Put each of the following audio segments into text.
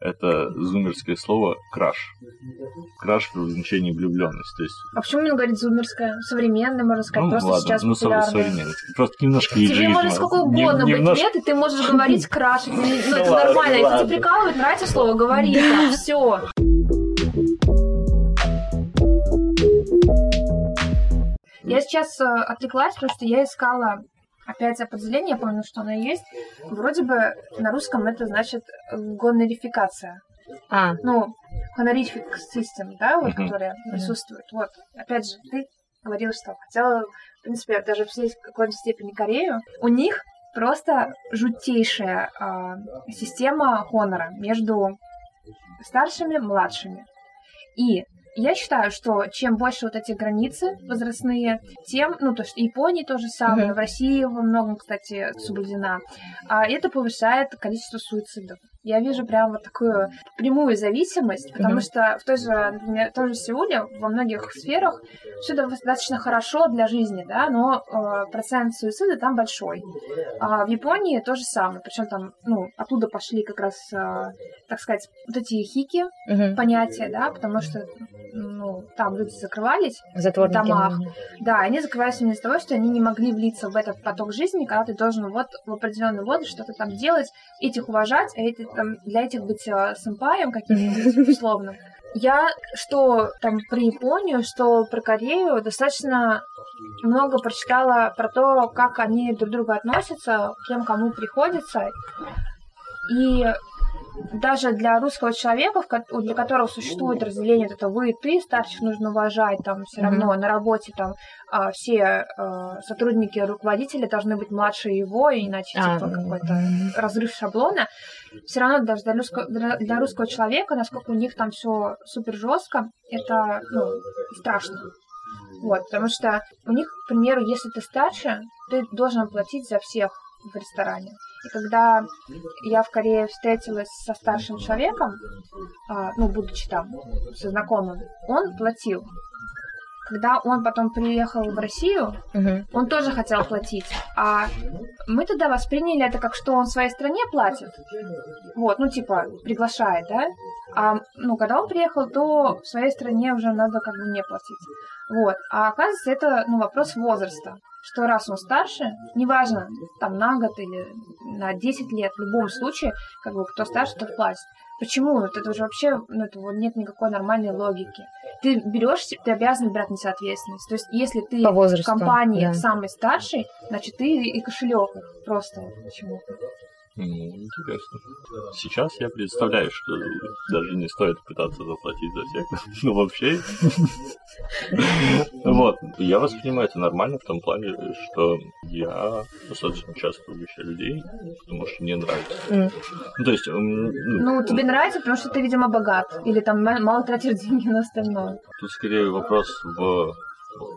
это зумерское слово краш. Краш в значении влюбленность. То есть... А почему именно говорит зумерское? Современное, можно сказать, ну, просто ладно, сейчас ну, популярное. современное. Просто немножко Тебе иджизма. может сколько угодно Не- быть немножко- лет, и ты можешь говорить краш. Ну, это ладно, нормально. Если тебя прикалывает, нравится слово, говори. Все. Я сейчас э, отвлеклась, потому что я искала опять определение, я помню, что оно есть. Вроде бы на русском это значит э, гонорификация. А, Ну, honorific system, да, вот, которая присутствует. Вот, опять же, ты говорила, что хотела, в принципе, даже в какой-то степени Корею. У них просто жутейшая а, система хонора между старшими и младшими. И я считаю, что чем больше вот эти границы возрастные, тем, ну, то есть в Японии то же самое, Мгм. в России во многом, кстати, соблюдена, а это повышает количество суицидов. Я вижу прям вот такую прямую зависимость, потому Мгм. что в той же, например, в той же Сеуле во многих сферах все достаточно хорошо для жизни, да, но э, процент суицида там большой. А в Японии то же самое, причем там, ну, оттуда пошли как раз, э, так сказать, вот эти хики, мгм. понятия, да, потому что, ну, там люди закрывались, затворники. домах. да, они закрывались именно из-за того, что они не могли влиться в этот поток жизни, когда ты должен вот в определенный возраст что-то там делать, этих уважать, а эти, там, для этих быть э, сэмпаем каким-то условным. Я что там про Японию, что про Корею достаточно много прочитала про то, как они друг к другу относятся, кем кому приходится. И даже для русского человека, для которого существует разделение вот это вы и ты, старших нужно уважать, там все равно на работе там а, все а, сотрудники, руководители должны быть младше его, иначе А, типа какой-то разрыв шаблона. Все равно даже для русского, для, русского человека, насколько у них там все супер жестко, это ну, страшно. Вот, потому что у них, к примеру, если ты старше, ты должен платить за всех в ресторане. И когда я в Корее встретилась со старшим человеком, а, ну, будучи там со знакомым, он платил. Когда он потом приехал в Россию, Мгм. он тоже хотел платить. А мы тогда восприняли это как, что он своей стране платит. Вот, ну, типа, приглашает, да? А, ну, когда он приехал, то в своей стране уже надо как бы не платить. Вот. А оказывается, это, ну, вопрос возраста. Что раз он старше, неважно, там, на год или на 10 лет, в любом случае, как бы, кто старше, тот платит. Почему? Вот это уже вообще, ну, это вот нет никакой нормальной логики. Ты берешь, ты обязан брать на себя ответственность. То есть, если ты По в возрасту. компании да. самый старший, значит, ты и кошелек просто почему-то. Ну, интересно. Сейчас я представляю, что даже не стоит пытаться заплатить за всех. Ну, вообще. Вот. Я воспринимаю это нормально в том плане, что я достаточно часто угощаю людей, потому что мне нравится. Ну, то есть... ну, Ну, тебе нравится, потому что ты, видимо, богат. Или там ма- мало тратишь деньги на остальное. Тут скорее вопрос в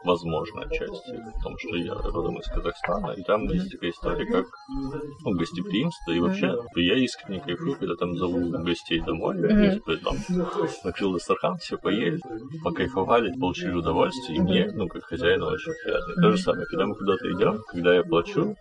возможной части, в том, что я родом из Казахстана, и там есть такая история, как ну, гостеприимство, и вообще я искренне кайфую, когда там зову гостей домой, и, типа, там накрыл Дастархан, все поели, покайфовали, получили удовольствие, и мне, ну, как хозяину, очень приятно. И то же самое, когда мы куда-то идем, когда я плачу,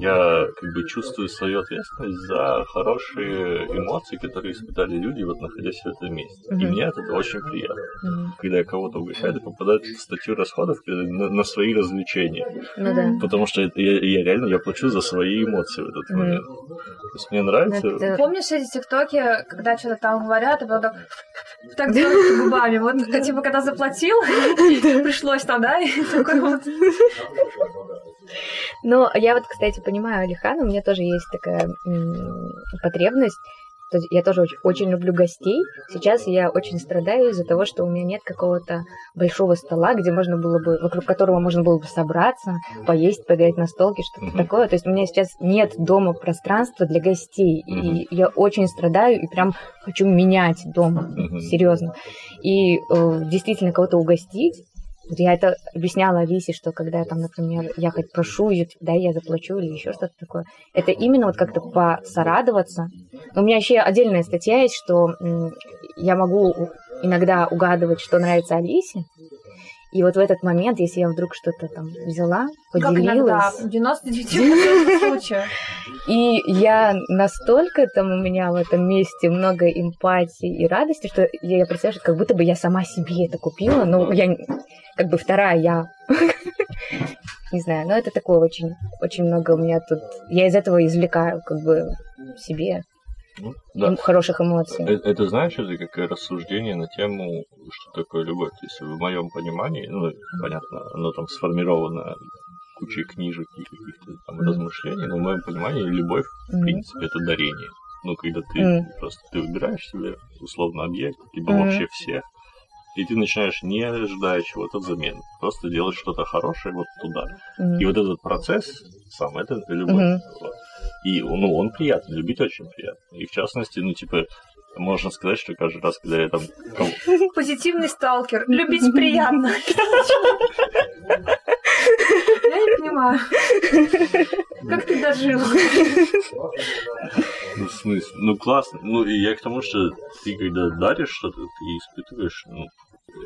я как бы чувствую свою ответственность за хорошие эмоции, которые испытали люди, вот находясь в этом месте. И Мгм. мне этого очень приятно. Мгм. Когда я кого-то угощаю, это попадает в статью расходов э, на, на свои развлечения. Ну да. Потому что это- я, я реально я плачу за свои эмоции в этот Мгм. момент. То есть мне нравится. Это- Помнишь эти тиктоки, когда что-то там говорят, и потом так, так делают губами? Вот, типа, когда заплатил, пришлось там, да? И такой вот. Ну, я вот, кстати, понимаю Алихана, у меня тоже есть такая потребность. То Я тоже очень, очень люблю гостей. Сейчас я очень страдаю из-за того, что у меня нет какого-то большого стола, где можно было бы, вокруг которого можно было бы собраться, поесть, поиграть на столке, что-то Мгм. такое. То есть у меня сейчас нет дома пространства для гостей. И я очень страдаю и прям хочу менять дом. Мгм. Серьезно. И э, действительно кого-то угостить. Я это объясняла Алисе, что когда там, например, я хоть прошу ее, да, я заплачу или еще что-то такое. Это именно вот как-то посорадоваться. У меня еще отдельная статья есть, что я могу иногда угадывать, что нравится Алисе, И вот в этот момент, если я вдруг что-то там взяла, Как иногда, поделилась, в 99% случаев. и я настолько там у меня в этом месте много эмпатии и радости, что я представляю, что как будто бы я сама себе это купила, но я как бы вторая я. Не знаю, но это такое очень, очень много у меня тут. Я из этого извлекаю как бы себе Ну, да. хороших эмоций. Э- Это, знаешь, это как рассуждение на тему, что такое любовь. То есть в моем понимании, ну, понятно, оно там сформировано кучей книжек и каких-то там Мгм. размышлений, но в моем понимании любовь, в принципе, это дарение. Ну, когда ты Мгм. просто ты выбираешь себе условно объект, либо Мгм. вообще всех, и ты начинаешь не ожидая чего-то взамен, просто делать что-то хорошее вот туда. Мгм. И вот этот процесс сам, это любовь. Мгм. И, ну, он приятный, любить очень приятно. И в частности, ну, типа, можно сказать, что каждый раз, когда я там Позитивный сталкер. Любить приятно. Я не понимаю. Как ты дожил? Ну, в смысле? Ну, классно. Ну, и я к тому, что ты, когда даришь что-то, ты испытываешь, ну,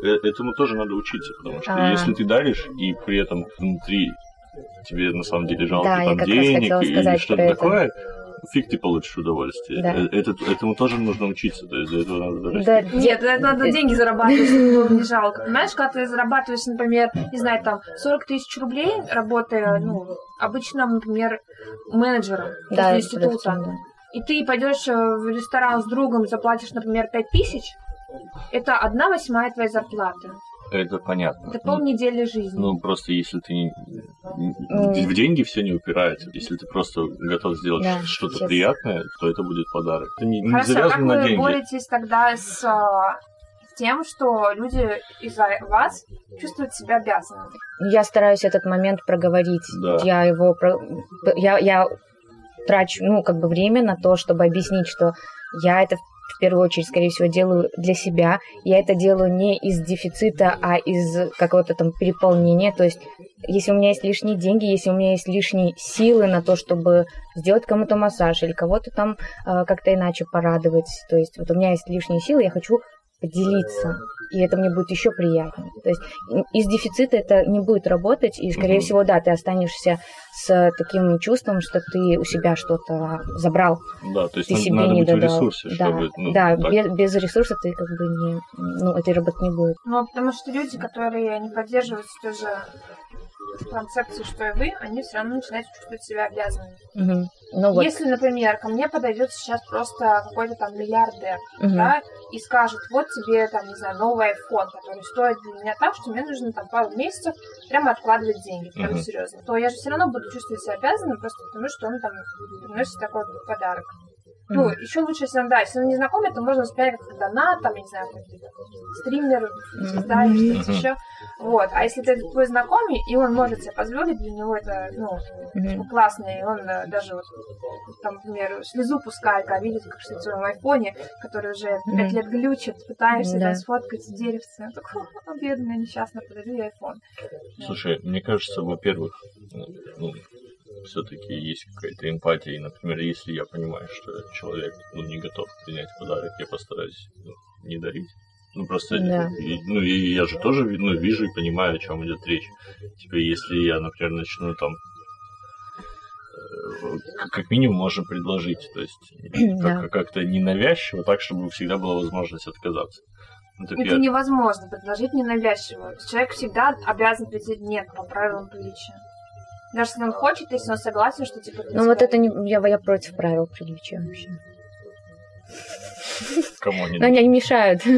э- этому тоже надо учиться, потому что А. если ты даришь, и при этом внутри тебе на самом деле жалко Да, там денег или что-то такое, фиг ты получишь удовольствие. Да. Э, это- этому тоже нужно учиться, то есть для этого надо дорасти. Да, Нет, де- это надо деньги зарабатывать, чтобы было не жалко. Понимаешь, когда ты зарабатываешь, например, не знаю, там, 40 тысяч рублей, работая, ну, обычным, например, менеджером да, возле института, да. и ты пойдешь э, в ресторан с другом, заплатишь, например, 5 тысяч, это одна восьмая твоей зарплаты. Это понятно. Это Ну, полнедели жизни. Ну, просто если ты не... В деньги все не упирается. Если ты просто готов сделать Да, что-то честно. приятное, то это будет подарок. Это не, не Хорошо, а как завязано на вы деньги. боретесь тогда с а, тем, что люди из-за вас чувствуют себя обязанными? Я стараюсь этот момент проговорить. Да. Я его про- я, я трачу, ну, как бы время на то, чтобы объяснить, что я это в первую очередь, скорее всего, делаю для себя. Я это делаю не из дефицита, а из какого-то там переполнения. То есть, если у меня есть лишние деньги, если у меня есть лишние силы на то, чтобы сделать кому-то массаж или кого-то там э, как-то иначе порадовать. То есть, вот у меня есть лишние силы, я хочу поделиться. И это мне будет еще приятнее. То есть из дефицита это не будет работать, и, скорее Мгм. всего, да, ты останешься с таким чувством, что ты у себя что-то забрал, Да, то есть ты себе надо не быть в додал. ресурсе, да, чтобы... ну, да так. без, без ресурса ты как бы не, ну, этой работы не будет. Ну, потому что люди, которые не поддерживают той же концепции, что и вы, они все равно начинают чувствовать себя обязанными. Мгм. Ну вот. Если, например, ко мне подойдет сейчас просто какой-то там миллиардер, Мгм. да, и скажет, вот тебе, там, не знаю, новый iPhone, который стоит для меня так, что мне нужно там пару месяцев прямо откладывать деньги, прям Мгм. серьезно, то я же все равно буду чувствовать себя обязанным, просто потому что он там приносит такой подарок. Ну, Мгм. еще лучше, если он, да, если он не знакомый, то можно воспринять как донат, там, я не знаю, какой-то стример, звезда или что-нибудь Мгм. еще. Вот. А если это твой знакомый, и он может себе позволить, для него это, ну, Мгм. классно, и он э, даже вот, там, например, слезу пускает, когда видит, как что в своем айфоне, который уже пять Мгм. лет глючит, пытаешься Да. там, сфоткать деревце. Он такой, «О, бедная, несчастная, подарю ей айфон. Слушай, мне кажется, во-первых, ну, все-таки есть какая-то эмпатия. И, например, если я понимаю, что человек ну, не готов принять подарок, я постараюсь ну, не дарить. Ну, просто, Да. и- ну, и я же тоже ну, вижу и понимаю, о чем идет речь. Типа, если я, например, начну там э, как минимум можно предложить, то есть Да. как- как-то ненавязчиво, так, чтобы всегда была возможность отказаться. Ну, так Это я- невозможно предложить ненавязчиво. Человек всегда обязан прийти нет по правилам приличия. Даже если он хочет, если он согласен, что типа... Ну вот это не, я, я против правил приличия вообще. Кому они Но они, они мешают.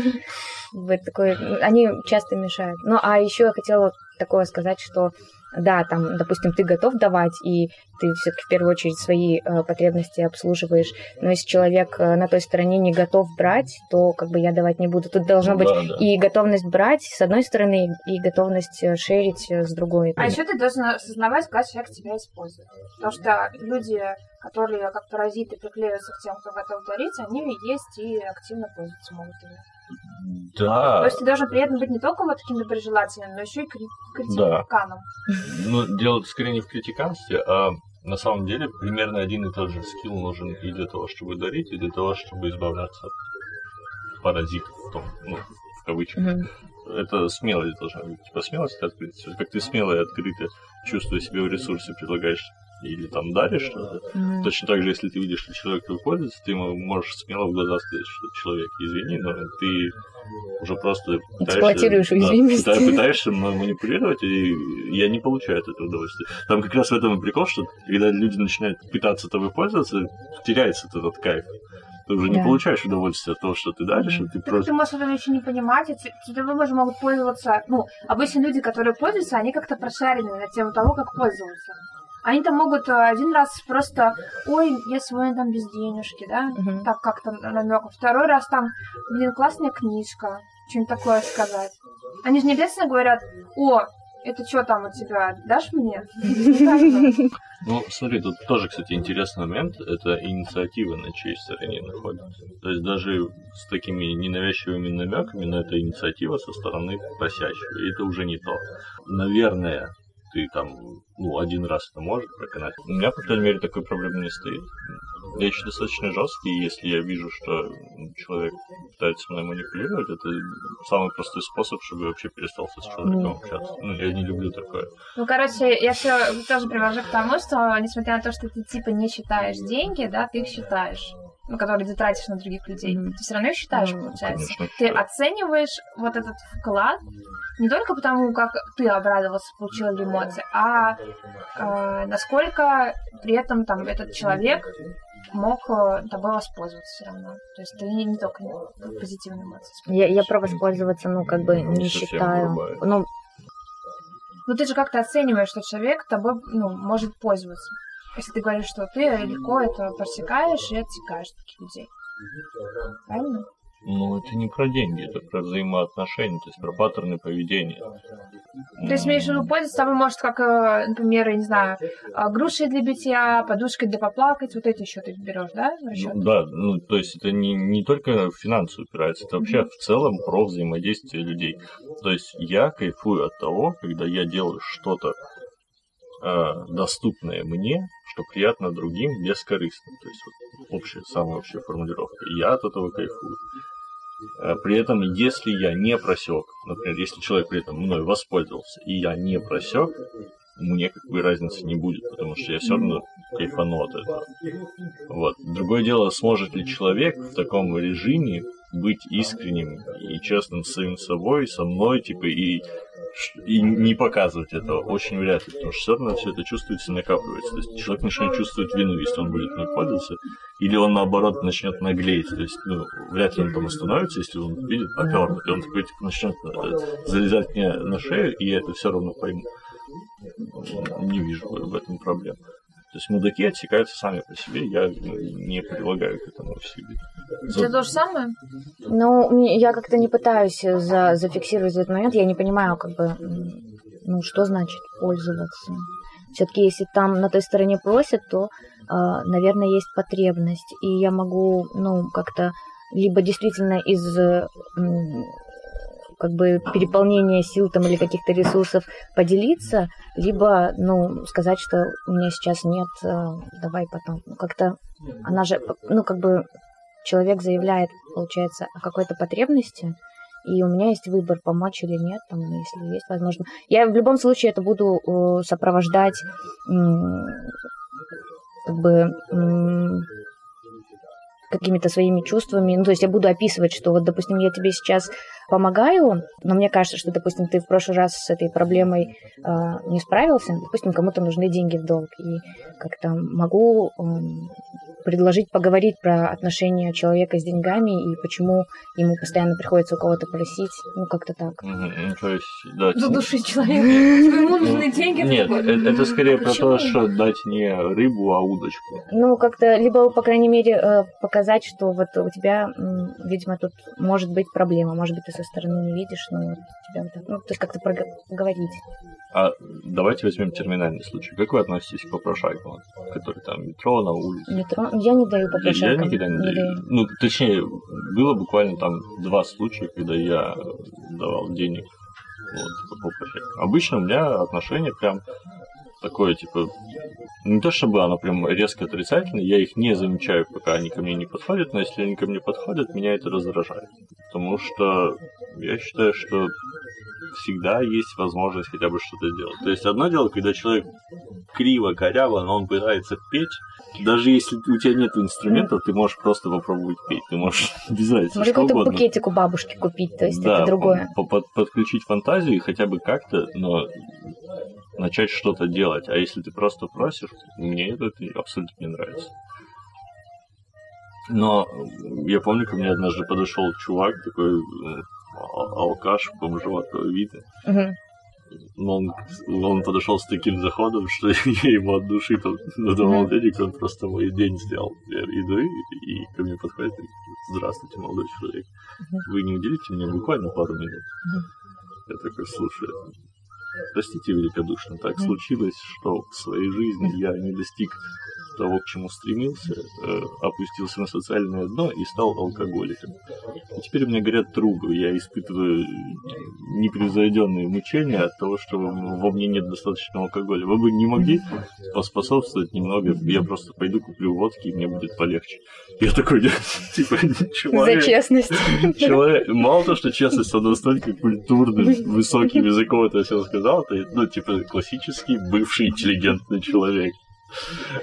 Вот такой, они часто мешают. Ну, а еще я хотела такое сказать, что да, там, допустим, ты готов давать, и ты все-таки в первую очередь свои э, потребности обслуживаешь. Но если человек э, на той стороне не готов брать, то как бы я давать не буду. Тут должна быть Да, да. и готовность брать с одной стороны, и готовность э, шерить с другой. А еще ты должен осознавать, когда человек тебя использует. Потому что люди, которые как паразиты приклеиваются к тем, кто готов дарить, они есть и активно пользуются могут ими. Да. То есть ты должен при этом быть не только вот таким доброжелательным, но еще и кри- Да. критиканом. Ну, дело скорее не в критиканстве, а на самом деле примерно один и тот же скилл нужен и для того, чтобы дарить, и для того, чтобы избавляться от паразитов, в том, ну, в кавычках. Мгм. это смелость должна быть. Типа смелость и открытость. Как ты смело и открыто, чувствуя себя в ресурсе, предлагаешь или там даришь что-то. Mm-hmm. Точно так же, если ты видишь, что человек пользуется, ты ему можешь смело в глаза сказать, что человек, извини, но ты уже просто эксплуатируешь уязвимость. Да, пытаешься манипулировать, и я не получаю от этого удовольствия. Там как раз в этом и прикол, что когда люди начинают пытаться тобой пользоваться, теряется этот кайф. Ты уже да. не получаешь удовольствие от того, что ты даришь, и ты так просто... Ты можешь этого еще не понимать, и тебе же могут пользоваться... Ну, обычно люди, которые пользуются, они как-то прошарены на тему того, как пользоваться. Они там могут э, один раз просто, ой, я сегодня там без денежки, да, угу. так как-то намек. Второй раз там, блин, классная книжка, что-нибудь такое сказать. Они же не обязательно говорят, о, это что там у тебя, дашь мне? Ну, смотри, тут тоже, кстати, интересный момент. Это инициатива на чьей стороне находится. То есть даже с такими ненавязчивыми намеками, но это инициатива со стороны просящего. И это уже не то. Наверное, ты там, ну, один раз это может проканать. У меня, по крайней мере, такой проблемы не стоит. Я еще достаточно жесткий, и если я вижу, что человек пытается мной манипулировать, это самый простой способ, чтобы вообще перестал с человеком общаться. Ну, я не люблю такое. Ну, короче, я все тоже привожу к тому, что, несмотря на то, что ты, типа, не считаешь деньги, да, ты их считаешь ну, которые ты тратишь на других людей, mm-hmm. ты все равно их считаешь, mm-hmm. получается. Конечно, ты да. оцениваешь вот этот вклад не только потому, как ты обрадовался, получил ли эмоции, а э, насколько при этом там этот человек мог э, тобой воспользоваться все равно. То есть ты не, не только позитивные эмоции. Я, я про воспользоваться, ну, как бы не, не считаю. Ну, ну, ты же как-то оцениваешь, что человек тобой, ну, может пользоваться. Если ты говоришь, что ты легко это просекаешь и отсекаешь таких людей. Правильно? Ну, это не про деньги, это про взаимоотношения, то есть про паттерны поведения. То есть, имеешь в виду, пользоваться тобой может, как, э, например, я не знаю, а, грушей для битья, подушкой для поплакать, вот это еще ты берешь, да, Ну, да, ну, то есть это не, не только в финансы упирается, это вообще mm-hmm. в целом про взаимодействие людей. То есть я кайфую от того, когда я делаю что-то э, доступное мне, что приятно другим бескорыстно. То есть вот общая, самая общая формулировка. Я от этого кайфую. Э, при этом, если я не просек, например, если человек при этом мной воспользовался, и я не просек, мне как бы разницы не будет, потому что я все равно кайфану от этого. Вот. Другое дело, сможет ли человек в таком режиме быть искренним и честным с самим собой, со мной, типа, и, и не показывать этого. Очень вряд ли, потому что все равно все это чувствуется и накапливается. То есть человек начинает чувствовать вину, если он будет пользоваться, или он, наоборот, начнет наглеть. То есть, ну, вряд ли он там остановится, если он видит попернут, и он такой, типа, начнет э, залезать мне на шею, и я это все равно пойму. Не вижу в этом проблем. То есть мудаки отсекаются сами по себе, я не прилагаю к этому усилий. Это то же самое? Ну, я как-то не пытаюсь за, зафиксировать этот момент, я не понимаю, как бы, ну, что значит пользоваться. Все-таки, если там на той стороне просят, то, э, наверное, есть потребность, и я могу, ну, как-то либо действительно из как бы переполнения сил там или каких-то ресурсов поделиться, либо, ну, сказать, что у меня сейчас нет, э, давай потом. Ну, как-то она же, ну, как бы человек заявляет, получается, о какой-то потребности, и у меня есть выбор, помочь или нет, там, если есть возможно. Я в любом случае это буду э, сопровождать как бы какими-то своими чувствами. Ну, то есть я буду описывать, что вот, допустим, я тебе сейчас помогаю, но мне кажется, что, допустим, ты в прошлый раз с этой проблемой э, не справился, допустим, кому-то нужны деньги в долг, и как-то могу э, предложить поговорить про отношения человека с деньгами и почему ему постоянно приходится у кого-то просить, ну как-то так. Ну, то есть, да, Задушить человека. Ему нужны деньги. Нет, это, скорее про то, что дать не рыбу, а удочку. Ну, как-то, либо, по крайней мере, э, показать, что вот у тебя, видимо, тут может быть проблема, может быть, ты со стороны не видишь, но тебя вот так, ну, то есть как-то поговорить. А давайте возьмем терминальный случай. Как вы относитесь к попрошайкам, которые там метро на улице? Метро? Я не даю попрошайкам. Я никогда не, не даю. даю. Ну, точнее, было буквально там два случая, когда я давал денег вот, попрошайкам. Обычно у меня отношение прям такое, типа, не то чтобы оно прям резко отрицательное, я их не замечаю, пока они ко мне не подходят, но если они ко мне подходят, меня это раздражает. Потому что я считаю, что всегда есть возможность хотя бы что-то сделать. То есть одно дело, когда человек криво, коряво, но он пытается петь, даже если у тебя нет инструментов, ты можешь просто попробовать петь. Ты можешь без разницы, Можно что угодно. букетик у бабушки купить, то есть Да, это другое. по- под- подключить фантазию и хотя бы как-то, но начать что-то делать. А если ты просто просишь, мне это абсолютно не нравится. Но я помню, ко мне однажды подошел чувак, такой э, алкаш, бомжеватого вида. Мгм. Но он, он подошел с таким заходом, что я ему от души там надавал денег, он просто мой день сделал. Я иду, и, и ко мне подходит и здравствуйте, молодой человек. Вы не уделите мне буквально пару минут? Я такой, слушай, простите великодушно, так случилось, что в своей жизни я не достиг того, к чему стремился, э, опустился на социальное дно и стал алкоголиком. И теперь у меня горят трубы, я испытываю непревзойденные мучения от того, что во мне нет достаточно алкоголя. Вы бы не могли поспособствовать немного, я просто пойду куплю водки, и мне будет полегче. Я такой, типа, За человек, честность. человек, мало того, что честность, он настолько культурный, высоким языком это все сказал, это, ну, типа, классический бывший интеллигентный человек.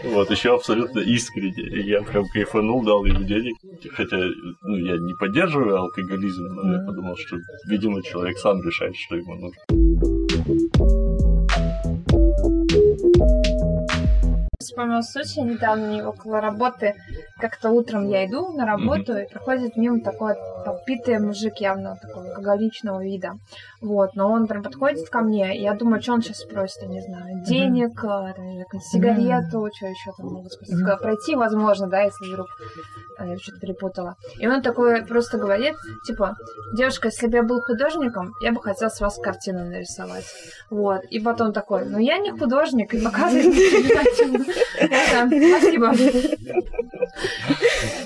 Вот, еще абсолютно искренне. Я прям кайфанул, дал ему денег. Хотя, ну, я не поддерживаю алкоголизм, но я подумал, что, видимо, человек сам решает, что ему нужно. Вспомнил случай недавно не около работы. Как-то утром я иду на работу, и проходит мимо такой подпитый мужик явно такого алкоголичного вида. Вот, но он прям подходит ко мне, и я думаю, что он сейчас спросит, я не знаю, денег, там, какую-нибудь сигарету, что еще там могут спросить. Мгм. Пройти, возможно, да, если вдруг а, я что-то перепутала. И он такой просто говорит, типа, девушка, если бы я был художником, я бы хотел с вас картину нарисовать. Вот. И потом такой, ну я не художник, и показывает Спасибо.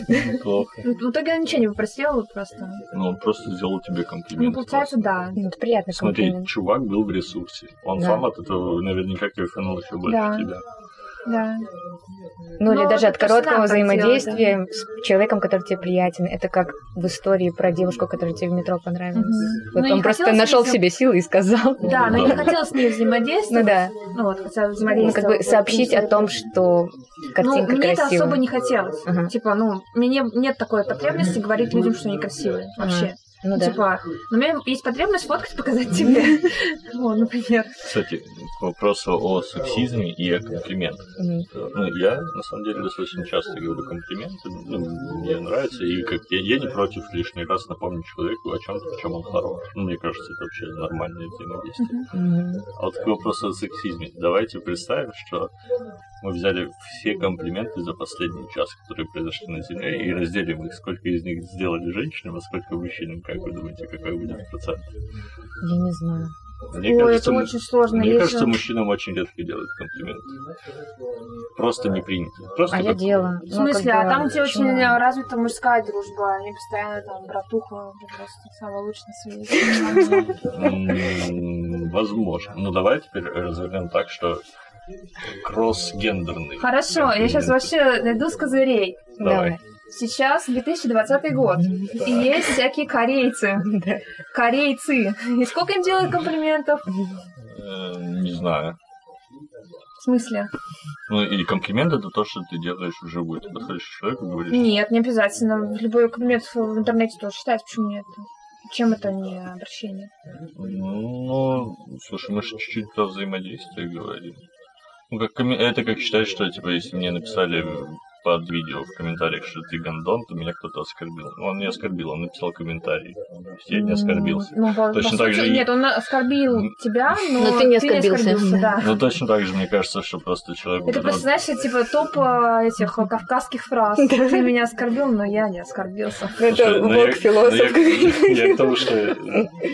Неплохо. Ну, В итоге я ничего не попросила, вот просто. Ну, он просто сделал тебе Ну, комплимент. получается, да. Ну, это приятный Смотри, комплимент. чувак был в ресурсе. Он сам от этого наверняка кайфанул еще больше тебя. Да. Ну, или Но даже от короткого так делать, взаимодействия с человеком, который тебе приятен. Это как в истории про девушку, которая тебе в метро понравилась. Мгм. Вот Ну, он просто нашел в себе силы и сказал. Да, но не хотела с ней Ну взаимодействовать. да. Ну вот, хотя Ну, взаимодействовать. как бы сообщить о том, что Ну, картинка мне это особо не хотелось. Ага. Типа, ну, мне нет такой потребности говорить людям, что они красивые. Вообще. Ну да. Типа, но у меня есть потребность фоткать, показать тебе. Вот, например. Кстати, к вопросу о сексизме и о комплиментах. Ну, я, на самом деле, достаточно часто говорю комплименты. Ну, мне нравится. И как я, не против лишний раз напомнить человеку о чем-то, в чем он хорош. Ну, мне кажется, это вообще нормальное взаимодействие. А вот к вопросу о сексизме. Давайте представим, что мы взяли все комплименты за последний час, которые произошли на Земле, и разделим их, сколько из них сделали женщинам, а сколько мужчинам. Как вы думаете, какой будет процент? Я не знаю. Мне Ой, кажется, это очень сложно. Мне Есть кажется, же- мужчинам очень редко делают комплименты. Просто не принято. Просто А я как- делала. В смысле, Ну, а там, где очень почему? развита мужская дружба, они постоянно там братуха, просто самый лучший на Возможно. Ну давай теперь развернем так, что кросс-гендерный. Хорошо, я сейчас вообще найду с козырей. Давай. Сейчас 2020 год, и есть всякие корейцы. Да. Корейцы. И сколько им делают комплиментов? Э, Не знаю. В смысле? Ну и комплимент это то, что ты делаешь вживую. Ты подходишь к человеку и говоришь, Нет, не обязательно. Любой комплимент в интернете тоже считается. Почему нет? Чем это не обращение? ну, слушай, мы же чуть-чуть про взаимодействие говорим. Ну, как это как считать, что, типа, если мне написали под видео в комментариях, что ты гондон, то меня кто-то оскорбил. Ну, он не оскорбил, он написал комментарий. Я не оскорбился. Ну, Точно по так сути, же Нет, он оскорбил тебя, но, Но ты не оскорбился. да. Ну, точно так же, мне кажется, что просто человек... Это просто, знаешь, типа топ э, этих э, кавказских фраз. Ты меня оскорбил, но я не оскорбился. Это ну я- Бог философ. ну я, к тому, что э,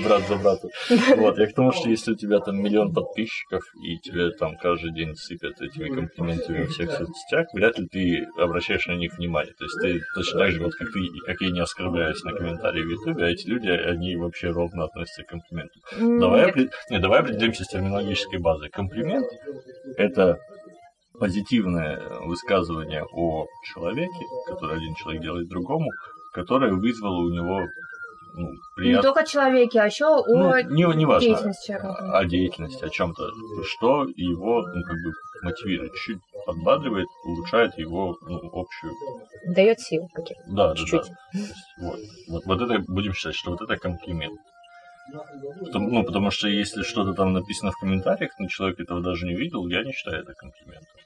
брат за брата. Вот, я к тому, что если у тебя там миллион подписчиков, и тебе там каждый день сыпят этими комплиментами во всех соцсетях, вряд ли ты обращаешь на них внимание. То есть ты точно так же, вот как ты, как я не оскорбляюсь на комментарии в Ютубе, а эти люди, они вообще ровно относятся к комплименту. Давай, Нет. опре- не, давай определимся с терминологической базой. Комплимент — это позитивное высказывание о человеке, которое один человек делает другому, которое вызвало у него ну, Не приятно. только о человеке, а еще о Ну, не, не важно, деятельности человека. о деятельности, о чем-то, что его, ну, как бы, мотивирует, чуть подбадривает, улучшает его, ну, общую Дает сил каких-то. Да, да, Чуть-чуть. да. Есть, Вот. Вот, вот это будем считать, что вот это комплимент. Потому- ну, потому что если что-то там написано в комментариях, но человек этого даже не видел, я не считаю это комплиментом.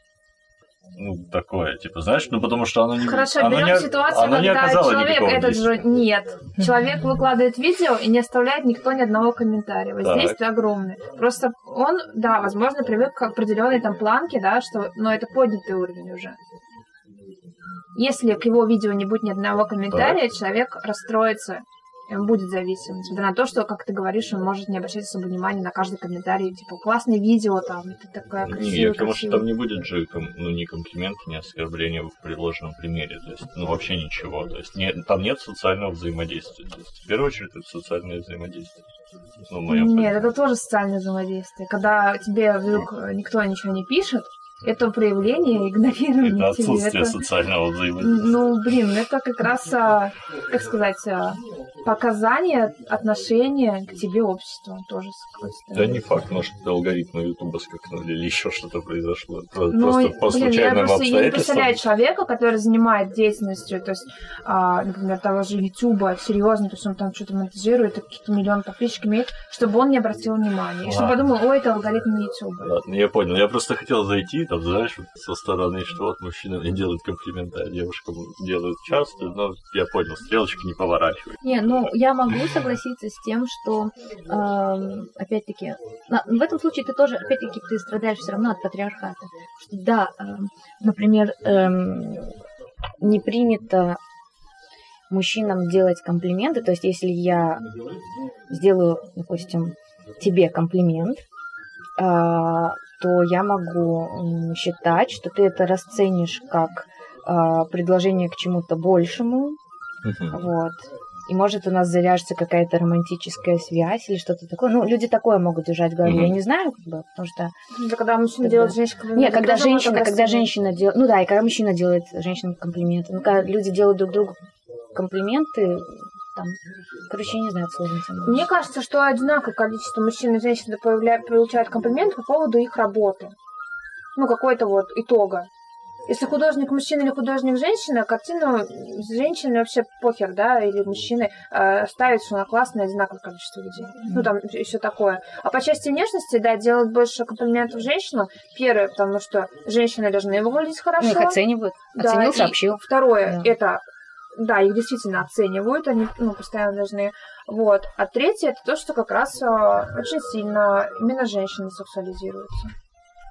Ну, такое, типа, знаешь, ну потому что оно не... Хорошо, оно берем не, ситуацию, оно когда человек этот действия. же нет. Человек выкладывает видео и не оставляет никто ни одного комментария. Воздействие огромное. Просто он, да, возможно, привык к определенной там планке, да, что, но это поднятый уровень уже. Если к его видео не будет ни одного комментария, человек расстроится, будет зависим. Несмотря на то, что, как ты говоришь, он может не обращать особо внимания на каждый комментарий. Типа, классное видео там, это такая Не, красивая, потому что там не будет же ком- ну, ни комплимента, ни оскорбления в предложенном примере. То есть, ну, вообще ничего. То есть, не- там нет социального взаимодействия. То есть, в первую очередь, это социальное взаимодействие. Ну, Нет, понимании. это тоже социальное взаимодействие. Когда тебе вдруг э, никто ничего не пишет, это проявление игнорирования Это тебе. отсутствие Это, социального взаимодействия. ну, блин, это как раз, а, как сказать, а, показание отношения к тебе общества тоже Да не факт, может, алгоритмы Ютуба скакнули или еще что-то произошло. Про- Ну, Просто и, по блин, я случайным просто я не представляю человека, который занимает деятельностью, то есть, а, например, того же Ютуба, серьезно, то есть он там что-то монетизирует, и какие-то миллионы подписчиков имеет, чтобы он не обратил внимания. И чтобы подумал, ой, это алгоритм Ютуба. Ладно, я понял. Я просто хотел зайти, там, знаешь, вот со стороны, что вот мужчина мне делает комплименты, а девушкам делают часто, но я понял, стрелочка не поворачивает. Не, ну я могу согласиться с тем, что эм, опять-таки в этом случае ты тоже, опять-таки, ты страдаешь все равно от патриархата. Да, эм, например, эм, не принято мужчинам делать комплименты. То есть, если я сделаю, допустим, тебе комплимент, а, то я могу считать, что ты это расценишь как а, предложение к чему-то большему, вот. И может у нас завяжется какая-то романтическая связь или что-то такое. Ну, люди такое могут держать в голове. Я Мгм. не знаю, как бы, потому что... Это когда мужчина делает бы- женщине комплимент, Нет, когда женщина, когда женщина делает... Ну да, и когда мужчина делает женщинам комплименты. Ну, когда люди делают друг другу комплименты, там, короче, я не знаю, сложно. Мне кажется, что одинаковое количество мужчин и женщин получают комплимент по поводу их работы. Ну, какой-то вот итога. Если художник мужчина или художник женщина, картину с женщиной вообще похер, да, или мужчины э, ставить, что она классная, одинаковое количество людей. Ну, там все такое. А по части внешности, да, делать больше комплиментов женщинам. Первое, потому что женщины должны выглядеть хорошо. Ну, их оценивают. Да, Оценил, сообщил. Второе, Да. это, да, их действительно оценивают, они ну, постоянно должны. Вот. А третье, это то, что как раз а, очень сильно именно женщины сексуализируются.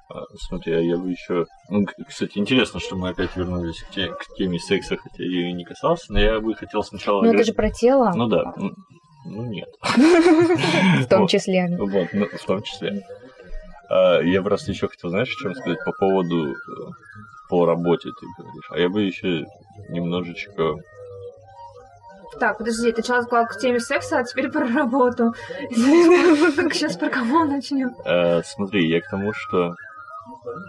А, Смотри, а я бы еще... Ну, кстати, интересно, что мы опять вернулись к, те- к теме секса, хотя я ее и не касался, но я бы хотел сначала... Ну, это же про тело, Ну да, ну, ну нет. в том числе. Вот, ну, в том числе. Я просто еще хотел, знаешь, о чем сказать по поводу э, по работе ты говоришь. А я бы еще немножечко Так, подожди, ты сначала сказал к теме секса, а теперь про работу. Сейчас про кого начнем? Э, смотри, я к тому, что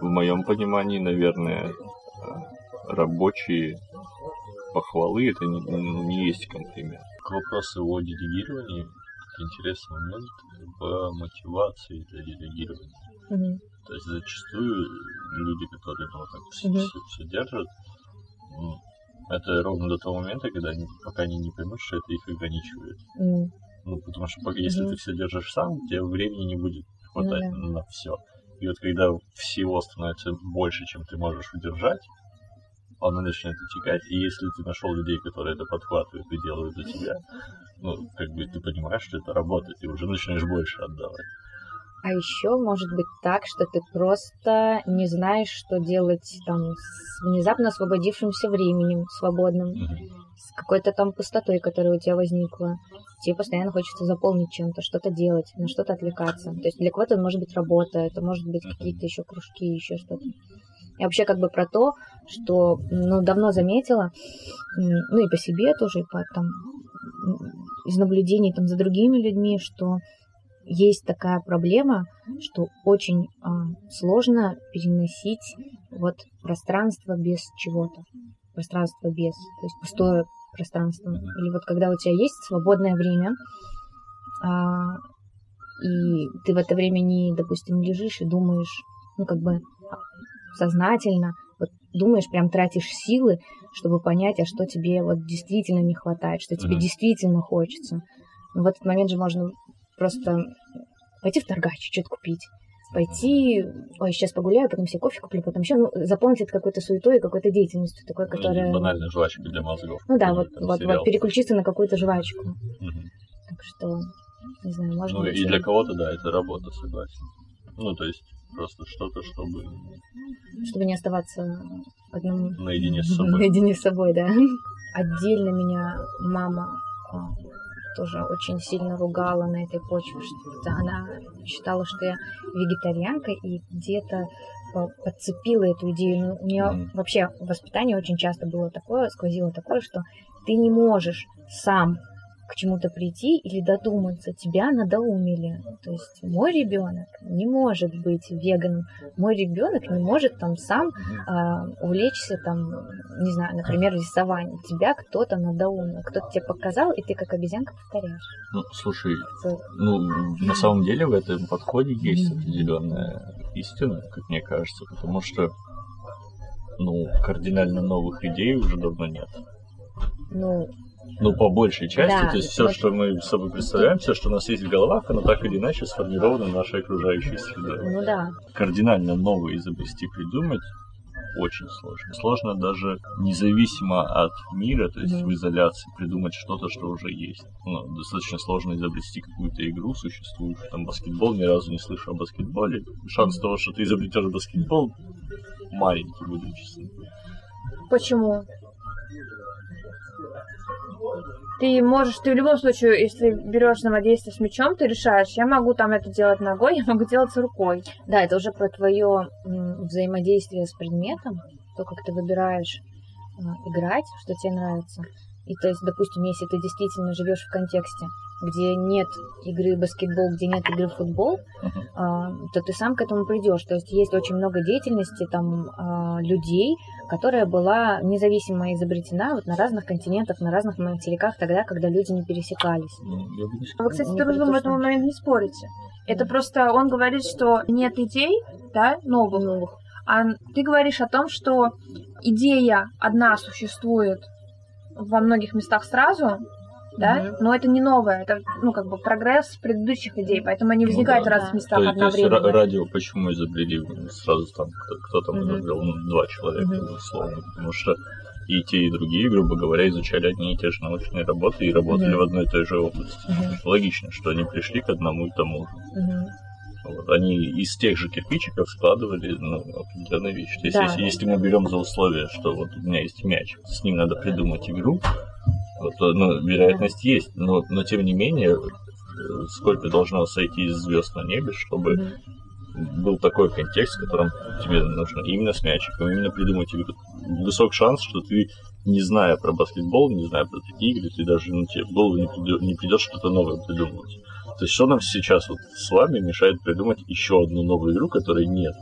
в моем понимании, наверное, рабочие похвалы это не, не есть комплимент. К вопросу о делегировании, интересный момент в мотивации для делегирования. То есть зачастую люди, которые ну, так все, Мгм. держат, это ровно до того момента, когда они, пока они не поймут, что это их ограничивает. М. Ну, потому что если Мгм. ты все держишь сам, у тебя времени не будет хватать Ну на все. И вот когда всего становится больше, чем ты можешь удержать, оно начинает утекать. И если ты нашел людей, которые это подхватывают и делают за тебя, ну, как бы ты понимаешь, что это работает, и уже начинаешь больше отдавать. А еще может быть так, что ты просто не знаешь, что делать там с внезапно освободившимся временем свободным, Мгм. с какой-то там пустотой, которая у тебя возникла. Тебе постоянно хочется заполнить чем-то, что-то делать, на что-то отвлекаться. То есть для кого-то это может быть работа, это может быть Мгм. какие-то еще кружки, еще что-то. И вообще как бы про то, что ну, давно заметила, ну и по себе тоже, и по там из наблюдений там за другими людьми, что есть такая проблема, что очень а, сложно переносить вот пространство без чего-то. Пространство без, то есть пустое пространством. Или вот когда у тебя есть свободное время, а, и ты в это время не, допустим, лежишь и думаешь, ну, как бы сознательно, вот думаешь, прям тратишь силы, чтобы понять, а что тебе вот действительно не хватает, что тебе Мгм. действительно хочется. В этот момент же можно просто пойти в торгач, что-то купить, пойти, ой, сейчас погуляю, потом себе кофе куплю, потом еще, ну, заполнить это какой-то суетой какой-то деятельностью такой, которая... Банальная жвачка для мозгов. Ну да, вот, вот, вот переключиться на какую-то жвачку. Мгм. Так что, не знаю, можно Ну быть, и э, для кого-то, да, это работа, согласен. Ну, то есть просто что-то, чтобы чтобы не оставаться одному наедине с собой. наедине с собой, да. Отдельно меня мама а, тоже очень сильно ругала на этой почве, что она считала, что я вегетарианка, и где-то по- подцепила эту идею. Но у нее Мгм. вообще воспитание очень часто было такое, сквозило такое, что ты не можешь сам к чему-то прийти или додуматься, тебя надоумили. То есть мой ребенок не может быть веганом, мой ребенок не может там сам а, увлечься там, не знаю, например, рисованием. Тебя кто-то надоумил, кто-то тебе показал, и ты как обезьянка повторяешь. Ну, слушай, Это- ну, на самом деле в этом подходе есть определенная истина, как мне кажется, потому что, ну, кардинально новых идей уже давно нет. Ну, Ну, по большей части, Да, то есть все, что мы собой представляем, все, что у нас есть в головах, оно так или иначе сформировано нашей окружающей средой. ну да. Кардинально новое изобрести, придумать очень сложно. Сложно даже независимо от мира, то есть Мгм. в изоляции, придумать что-то, что уже есть. Ну, достаточно сложно изобрести какую-то игру существующую. Там баскетбол, ни разу не слышу о баскетболе. Шанс того, что ты изобретешь баскетбол, маленький, будем честны. Почему? Ты можешь, ты в любом случае, если берешь взаимодействие с мячом, ты решаешь, я могу там это делать ногой, я могу делать рукой. Да, это уже про твое взаимодействие с предметом, то, как ты выбираешь а, играть, что тебе нравится. И то есть, допустим, если ты действительно живешь в контексте, где нет игры в баскетбол, где нет игры в футбол, а, то ты сам к этому придешь. То есть есть очень много деятельности там а, людей, которая была независимо изобретена вот на разных континентах, на разных материках тогда, когда люди не пересекались. Ну, я бы не Вы, кстати, с другом в этом момент не спорите. Это просто он говорит, что нет идей, да, новых, Новых. а ты говоришь о том, что идея одна существует во многих местах сразу, да, Мгм. но это не новое, это, ну, как бы прогресс предыдущих идей, поэтому они Ну возникают да. в разных Да. местах То, есть- то есть одновременно. ра- радио почему изобрели сразу там кто, кто там Мгм. изобрел? Ну, два человека, Мгм. условно. Потому что и те, и другие, грубо говоря, изучали одни и те же научные работы и работали Мгм. в одной и той же области. Мгм. Логично, что они пришли к одному и тому же. Мгм. Вот. Они из тех же кирпичиков складывали ну, определенные вещи. То есть, Да. если, если мы берем за условие, что вот у меня есть мяч, с ним надо придумать игру, вот, то, ну, вероятность есть, но, но тем не менее, э, сколько должно сойти из звезд на небе, чтобы Мгм. был такой контекст, в котором тебе нужно именно с мячиком, именно придумать игру. Высок шанс, что ты, не зная про баскетбол, не зная про такие игры, ты даже ну, тебе в голову не придет, не придет что-то новое придумывать. То есть что нам сейчас вот с вами мешает придумать еще одну новую игру, которой нет?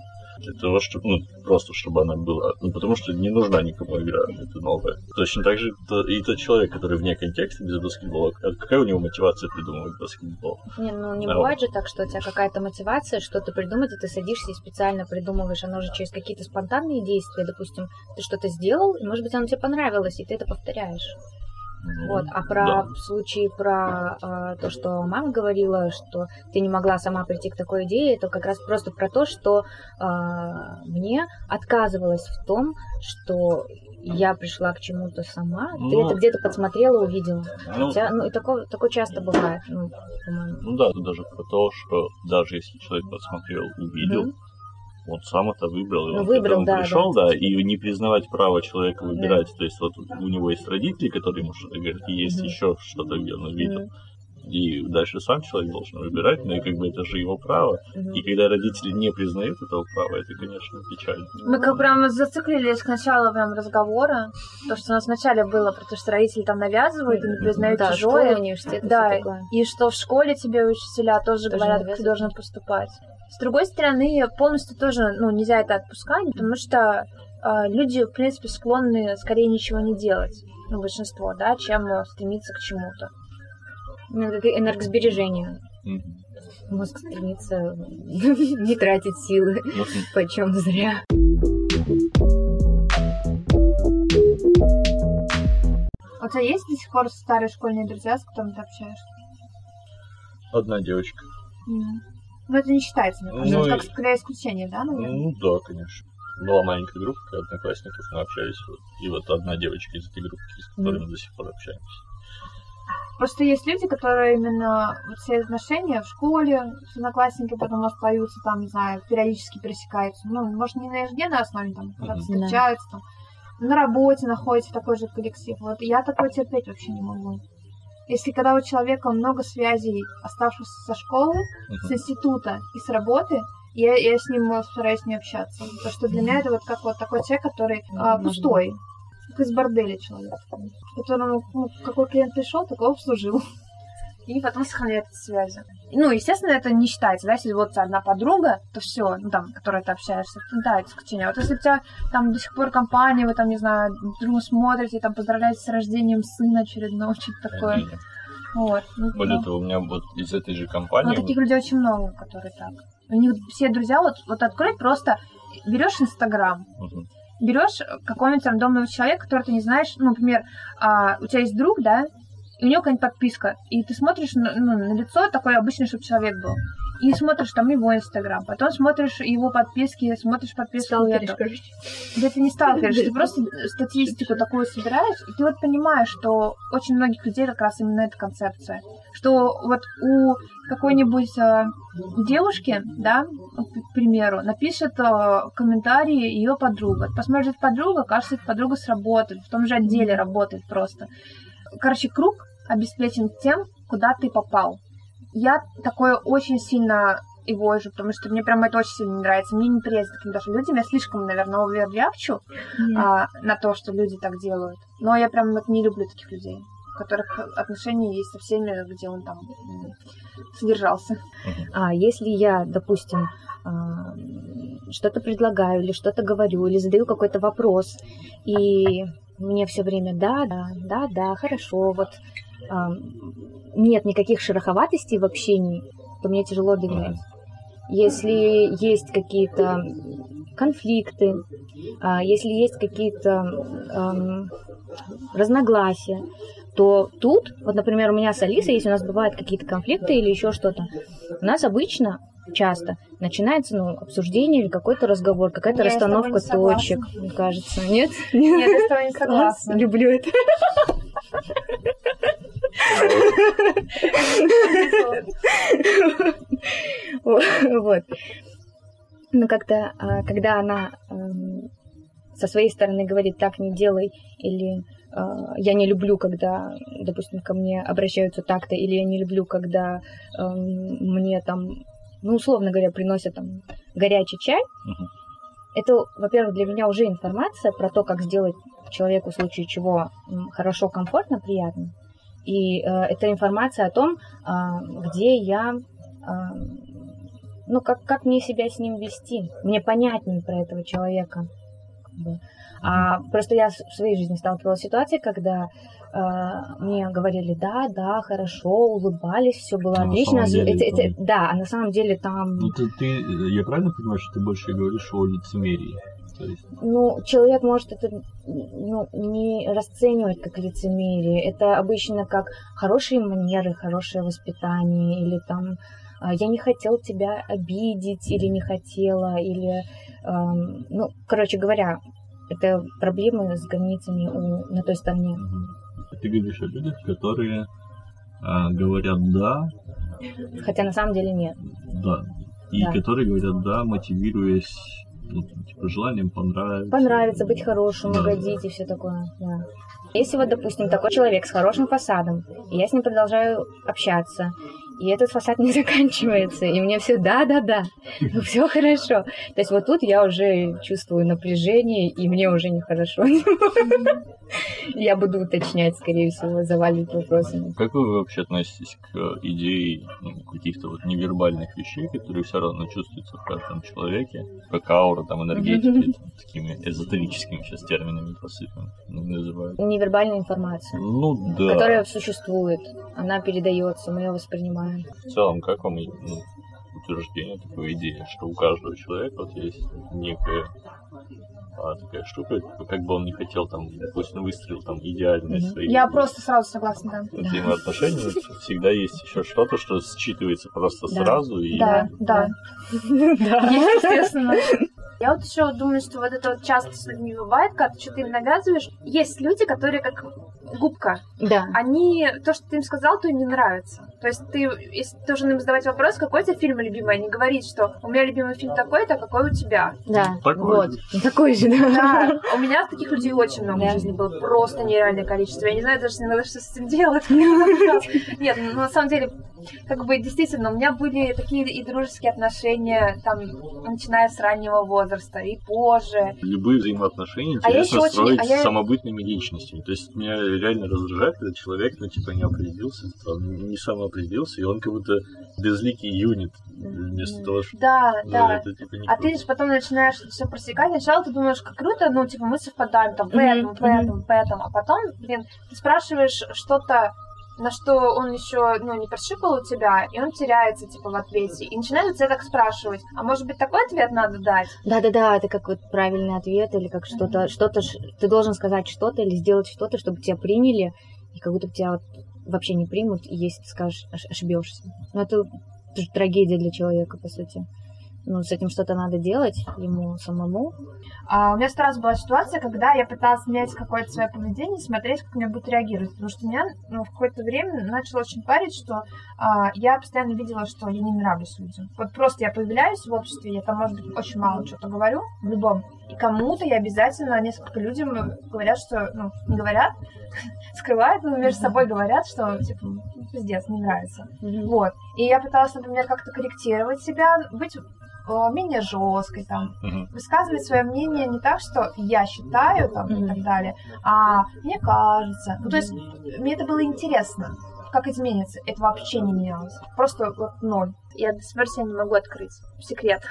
Для того, чтобы, ну, просто чтобы она была. Ну, потому что не нужна никому игра, это новая. Точно так же то- и тот человек, который вне контекста, без баскетбола, а какая у него мотивация придумывать баскетбол? Не, ну не Да. бывает же так, что у тебя какая-то мотивация, что-то придумать, и ты садишься и специально придумываешь. Оно же через какие-то спонтанные действия, допустим, ты что-то сделал, и, может быть, оно тебе понравилось, и ты это повторяешь. Ну, Вот. А про да. в случае про э, то, что мама говорила, что ты не могла сама прийти к такой идее, это как раз просто про то, что э, мне отказывалось в том, что я пришла к чему-то сама, ты Ну. это где-то подсмотрела, увидела. Ну, Хотя, ну и такое, такое часто бывает, ну, по-моему. Ну да, даже про то, что даже если человек посмотрел, увидел, Мгм. Он сам это выбрал, и Ну, он выбрал, этому да, пришел, да. и не признавать право человека выбирать. Да. То есть вот у него есть родители, которые ему что-то говорят, и есть Мгм. еще что-то, где он увидел. Мгм. И дальше сам человек должен выбирать, ну и как бы это же его право. Мгм. И когда родители не признают этого права, это, конечно, печально. Мы как прям зациклились к началу прям разговора. То, что у нас вначале было, про то, что родители там навязывают и не признают да, чужое. школа, университет, Да, и что в школе тебе учителя тоже, Тоже говорят, как ты навязывают. должен поступать. С другой стороны, полностью тоже, ну, нельзя это отпускать, потому что а, люди, в принципе, склонны скорее ничего не делать. ну, большинство, да, чем э, стремиться к чему-то. Ну, как энергосбережение. Мгм. Мозг стремится не тратить силы, почем зря. У тебя есть до сих пор старые школьные друзья, с которыми ты общаешься? Одна девочка. Ну, это не считается, мне кажется. Ну, это как скорее исключение, да, наверное? Ну да, конечно. Была маленькая группа одноклассников, мы общались. Вот. И вот одна девочка из этой группы, с которой мы до сих пор общаемся. Просто есть люди, которые именно вот все отношения в школе с одноклассниками потом остаются там, не знаю, периодически пересекаются. Ну, может, не на ежедневной основе, там, когда Мгм. встречаются, там, на работе находится такой же коллектив. Вот я такое терпеть вообще не могу. Если когда у человека много связей, оставшихся со школы, с Мгм. института и с работы, я, я с ним э, стараюсь не общаться. Потому что для меня это вот как вот такой человек, который а, Может пустой. Как из борделя человек. Которому ну, какой клиент пришел, такого обслужил. И потом сохраняет эти связи. Ну, естественно, это не считается, да, если вот одна подруга, то все, ну там, с которой ты общаешься, это да, это исключение. Вот если у тебя там до сих пор компания, вы там, не знаю, друг смотрите, там поздравляете с рождением сына очередного, что-то такое. Вот. Ну, Более да. того, у меня вот из этой же Но компании... таких людей очень много, которые так. У них все друзья, вот, вот открой просто, берешь Инстаграм, Мгм. берешь какого-нибудь рандомного человека, которого ты не знаешь, ну, например, а, у тебя есть друг, да, у него какая-нибудь подписка, и ты смотришь на, ну, на лицо такое обычное, чтобы человек был, и смотришь там его Инстаграм, потом смотришь его подписки, смотришь подписку Сталкеришь, короче. Да ты не сталкеришь, ты просто статистику такую собираешь, и ты вот понимаешь, что очень многих людей как раз именно эта концепция. Что вот у какой-нибудь э, девушки, да, к примеру, напишет э, комментарии ее подруга. Посмотрит подруга, кажется, эта подруга сработает, в том же отделе работает просто. Короче, круг обеспечен тем, куда ты попал. Я такое очень сильно его же, потому что мне прям это очень сильно не нравится. Мне не приятно с такими даже людьми. Я слишком, наверное, оверреакчу а, на то, что люди так делают. Но я прям вот не люблю таких людей, у которых отношения есть со всеми, где он там содержался. А если я, допустим, а, что-то предлагаю или что-то говорю, или задаю какой-то вопрос, и мне все время да, да, да, да, хорошо, вот нет никаких шероховатостей в общении, то мне тяжело доверять. Если есть какие-то конфликты, а, если есть какие-то разногласия, то тут, вот, например, у меня с Алисой, если у нас бывают какие-то конфликты или еще что-то, у нас обычно часто начинается ну, обсуждение или какой-то разговор, какая-то Я с расстановка согласна. точек, мне кажется. Нет? Нет, я с тобой не согласна. люблю это. Вот. Ну, как-то, а, когда она эм, со своей стороны говорит, так не делай, или а, я не люблю, когда, допустим, ко мне обращаются так-то, или я не люблю, когда эм, мне там, ну, условно говоря, приносят там горячий чай, это, во-первых, для меня уже информация про то, как сделать человеку в случае чего хорошо, комфортно, приятно. И э, это информация о том, а, где я, а, ну, как, как мне себя с ним вести. Мне понятнее про этого человека. А просто я в своей жизни сталкивалась с ситуацией, когда а, мне говорили, да, да, хорошо, улыбались, все было А отлично. деле Это- это- там- да, а на самом деле там... Ну, ты, ты, я правильно понимаю, что ты больше говоришь о лицемерии? Есть, Ну, человек может это ну, не расценивать как лицемерие. Это обычно как хорошие манеры, хорошее воспитание, или там а, я не хотел тебя обидеть, или не хотела, или, эм, ну, короче говоря, это проблемы с границами у- на той стороне. мгм. ты говоришь о людях, которые а, говорят «да», Хотя на самом деле нет. да, и Да. которые говорят «да», мотивируясь ну, типа, желанием понравиться. Понравится быть хорошим, Да. угодить и все такое. Да. Если вот, допустим, такой человек с хорошим фасадом, и я с ним продолжаю общаться, и этот фасад не заканчивается, и мне все да-да-да, все хорошо. То есть вот тут я уже чувствую напряжение, и мне уже нехорошо. Я буду уточнять, скорее всего, заваливать вопросами. Как вы вообще относитесь к идее ну, каких-то вот невербальных вещей, которые все равно чувствуются в каждом человеке, как аура, там, энергетики, такими эзотерическими сейчас терминами посыпем, называют? Невербальная информация, Ну да. которая существует, она передается, мы ее воспринимаем. В целом, как вам ну, утверждение такой идеи, что у каждого человека вот есть некая а, такая штука, типа, как бы он не хотел там, допустим, выстрел там идеальный Мгм. свои Я просто сразу согласна, да. взаимоотношения, всегда есть еще что-то, что считывается просто Да. сразу и Да, да. Да. Естественно. Я вот еще думаю, что вот это вот часто с людьми бывает, когда ты что-то им навязываешь. Есть люди, которые как губка. Да. Они, то, что ты им сказал, то им не нравится. То есть ты, если должен им задавать вопрос, какой у тебя фильм любимый, а не говорить, что у меня любимый фильм такой-то, а какой у тебя. Да, Такой вот. Такой же, да. Да, у меня таких людей очень много Да. в жизни было, просто нереальное количество. Я не знаю даже иногда, что с этим делать. Нет, ну, на самом деле, как бы действительно, у меня были такие и дружеские отношения, там, начиная с раннего возраста и позже. любые взаимоотношения А я интересно ещё очень- строить а я- с самобытными личностями. То есть меня реально раздражает, когда человек, ну, типа, не определился, там, не самоопределился, и он как будто безликий юнит, вместо того, чтобы... Да, Ну, да. это, типа, не А круто. ты же потом начинаешь все просекать. Сначала ты думаешь, как круто, ну, типа, мы совпадаем там в этом, в этом, в этом. А потом, блин, ты спрашиваешь что-то, на что он еще, ну, не прошипал у тебя, и он теряется, типа, в ответе. И начинает у тебя так спрашивать, а может быть, такой ответ надо дать? Да-да-да, это как вот правильный ответ или как что-то, что-то, ж- ты должен сказать что-то или сделать что-то, чтобы тебя приняли, и как будто бы тебя вот вообще не примут, если ты скажешь, ош- ошибешься. Ну, это, это же трагедия для человека, по сути. Ну, с этим что-то надо делать ему самому. А у меня сто раз была ситуация, когда я пыталась менять какое-то свое поведение, смотреть, как меня будет реагировать. Потому что меня ну, в какое-то время начало очень парить, что а, я постоянно видела, что я не нравлюсь людям. Вот просто я появляюсь в обществе, я там, может быть, очень мало что-то говорю, в любом. И кому-то я обязательно, несколько людям говорят, что, ну, не говорят, скрывают, но между собой говорят, что, типа, ну, пиздец, не нравится. Вот. И я пыталась, например, как-то корректировать себя, быть э, менее жесткой, там, Мгм. высказывать свое мнение не так, что я считаю там, и так далее, а мне кажется. Ну, то есть мне это было интересно, как изменится. Это вообще не менялось. Просто вот ноль. Я до себя не могу открыть. Секрет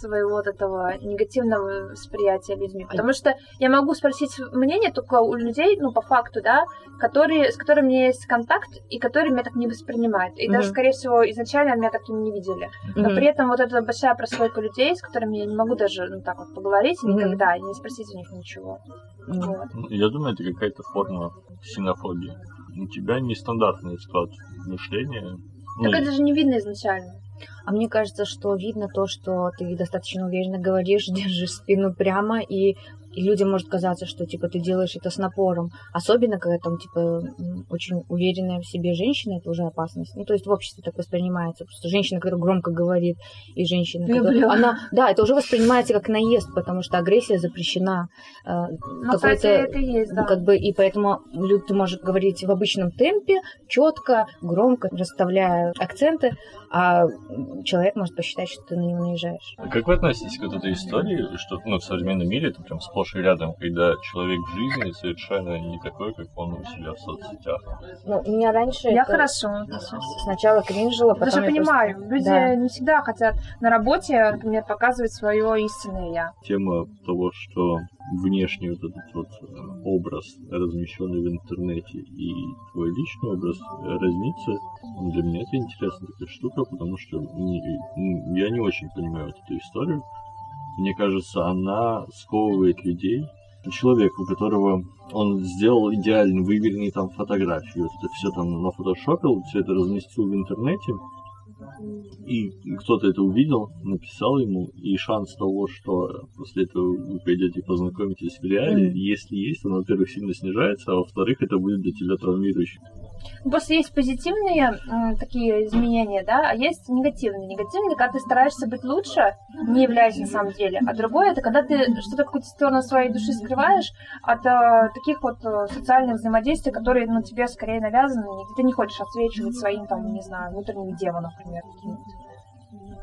своего вот этого негативного восприятия людьми. Потому что я могу спросить мнение только у людей, ну, по факту, да, которые, с которыми у меня есть контакт и которые меня так не воспринимают. И даже, Мгм. скорее всего, изначально меня таким не видели. Но Мгм. при этом вот эта большая прослойка людей, с которыми я не могу даже ну, так вот поговорить Мгм. никогда, и не спросить у них ничего. Мгм. Вот. Ну, Я думаю, это какая-то форма ксенофобии. У тебя нестандартный склад мышления. Ну, Так это же не видно изначально. А мне кажется, что видно то, что ты достаточно уверенно говоришь, держишь спину прямо, и, и людям может казаться, что типа ты делаешь это с напором. Особенно, когда там типа очень уверенная в себе женщина, это уже опасность. Ну, то есть в обществе так воспринимается. Просто женщина, которая громко говорит, и женщина, Люблю. которая... Она, да, это уже воспринимается как наезд, потому что агрессия запрещена. Э, Ну, кстати, это и есть, да. как бы, и поэтому ты можешь говорить в обычном темпе, четко, громко, расставляя акценты, а человек может посчитать, что ты на него наезжаешь. А Как вы относитесь к вот этой истории, что ну, в современном мире это прям сплошь и рядом, когда человек в жизни совершенно не такой, как он у себя в соцсетях? Ну, у меня раньше Я это хорошо. сначала кринжило, Потому потом что я понимаю, просто- люди Да. не всегда хотят на работе, например, показывать свое истинное я. Тема того, что внешний вот этот вот э, образ, размещенный в интернете, и твой личный образ э, разнится, для меня это интересная такая штука, потому что не- я не очень понимаю вот эту историю. Мне кажется, она сковывает людей. Человек, у которого он сделал идеально выверенные там фотографии, вот это все там нафотошопил, все это разместил в интернете, и кто-то это увидел, написал ему, и шанс того, что после этого вы пойдете познакомитесь в реале, Мгм. если есть, он, во-первых, сильно снижается, а во-вторых, это будет для тебя травмирующе. Просто есть позитивные м, такие изменения, да, а есть негативные. Негативные, когда ты стараешься быть лучше, не являясь на самом деле. А другое, это когда ты что-то какую-то сторону своей души скрываешь от э, таких вот э, социальных взаимодействий, которые ну, тебе скорее навязаны, и ты не хочешь отсвечивать своим, там, не знаю, внутренним демоном, например, каким-то.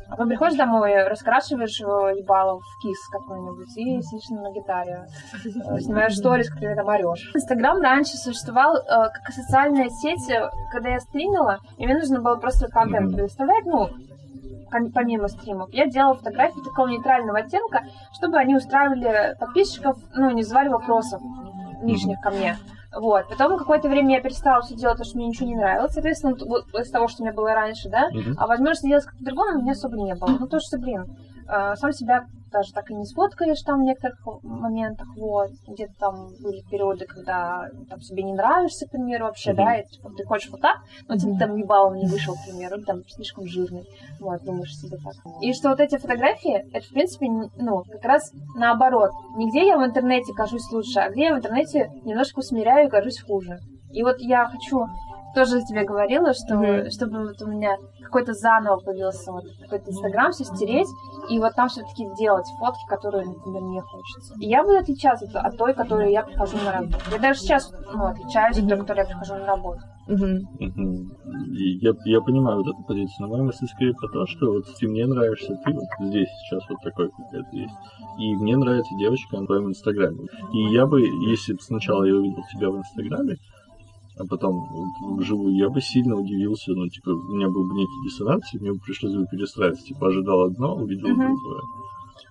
А потом приходишь домой, раскрашиваешь э, ебало в кис какой-нибудь и сидишь на гитаре, э, снимаешь сторис, когда там орешь. Инстаграм раньше существовал э, как социальная сеть, когда я стримила, и мне нужно было просто контент предоставлять, ну, помимо стримов. Я делала фотографии такого нейтрального оттенка, чтобы они устраивали подписчиков, ну, не звали вопросов лишних ко мне. Вот. Потом какое-то время я перестала все делать, потому что мне ничего не нравилось, соответственно, вот из того, что у меня было раньше, да. Мгм. А возможности делать как-то по-другому у меня особо не было. Ну, то, что, блин, сам себя даже так и не сфоткаешь там в некоторых моментах, вот. Где-то там были периоды, когда там себе не нравишься, к примеру, вообще, Мгм. да, и типа, ты хочешь вот так, но тебе Мгм. там ебалом не вышел, к примеру, там слишком жирный, вот, думаешь себе так. И что вот эти фотографии, это, в принципе, ну, как раз наоборот. Нигде я в интернете кажусь лучше, а где я в интернете немножко усмиряю и кажусь хуже. И вот я хочу тоже тебе говорила, что Мгм. чтобы вот у меня какой-то заново появился вот какой-то инстаграм, все стереть, и вот там все-таки делать фотки, которые, например, мне хочется. И я буду отличаться от, от той, которой я прихожу на работу. Я даже сейчас ну, отличаюсь от той, которой я прихожу на работу. И Я, я понимаю вот эту позицию, но моя мысль скорее про то, что вот ты мне нравишься, ты вот здесь сейчас вот такой, какая ты есть. И мне нравится девочка на твоем инстаграме. И я бы, если бы сначала я увидел тебя в инстаграме, а потом вживую, я бы сильно удивился, ну, типа, у меня был бы некий диссонанс, и мне бы пришлось бы перестраиваться. Типа, ожидал одно, увидел Мгм. другое.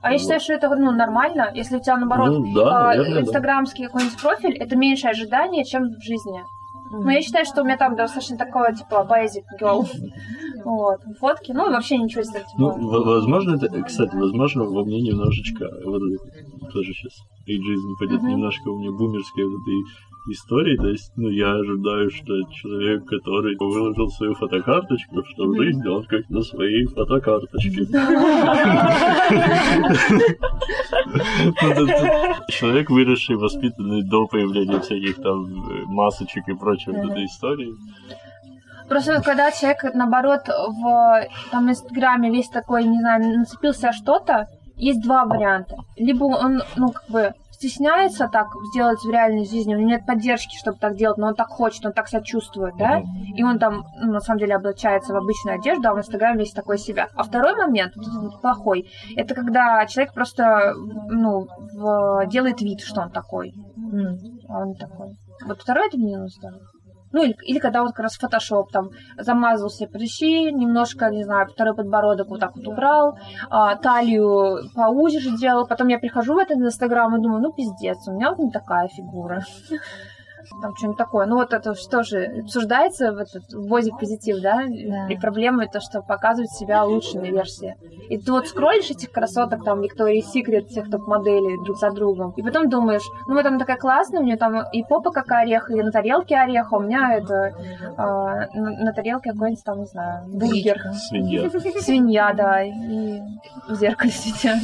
А я Вот. считаю, что это ну, нормально, если у тебя наоборот Ну, да, а, наверное, да. инстаграмский какой-нибудь профиль, это меньше ожидания, чем в жизни. Ну, я считаю, что у меня там достаточно такого, типа, basic girl. Вот. Фотки, ну, вообще ничего из этого. Ну, в- возможно, это, кстати, возможно, во мне немножечко, вот тоже сейчас эйджизм пойдет Мгм. немножко у меня бумерской вот этой истории, то есть, ну, я ожидаю, что человек, который выложил свою фотокарточку, что в жизни он как на своей фотокарточке. Ну, Человек, выросший, воспитанный до появления всяких там э, масочек и прочей вот этой истории. Просто когда человек, наоборот, в там, Инстаграме весь такой, не знаю, нацепился что-то, есть два варианта. Либо он, ну, как бы, стесняется так сделать в реальной жизни, у него нет поддержки, чтобы так делать, но он так хочет, он так себя чувствует, да, и он там, ну, на самом деле, облачается в обычную одежду, а в Инстаграме весь такой себя. А второй момент, вот плохой, это когда человек просто, ну, в- делает вид, что он такой, а он такой. Вот второй это минус, да. Ну, или, или когда вот как раз фотошоп там замазал себе прыщи, немножко, не знаю, второй подбородок вот так вот убрал, а, талию поуже сделал. Потом я прихожу в этот инстаграм и думаю, ну, пиздец, у меня вот не такая фигура. Там что-нибудь такое. Ну, вот это что же обсуждается в этот возик позитив, да? Да. И проблема это, что показывать себя улучшенной версии. И ты вот скроллишь этих красоток, там, Виктории Секрет, всех топ-моделей друг за другом, и потом думаешь, ну вот она такая классная, у нее там и попа как орех, и на тарелке орех, а у меня это а, на, на тарелке какой-нибудь там, не знаю, бургер. Свинья. Свинья, да, и в зеркале сидят.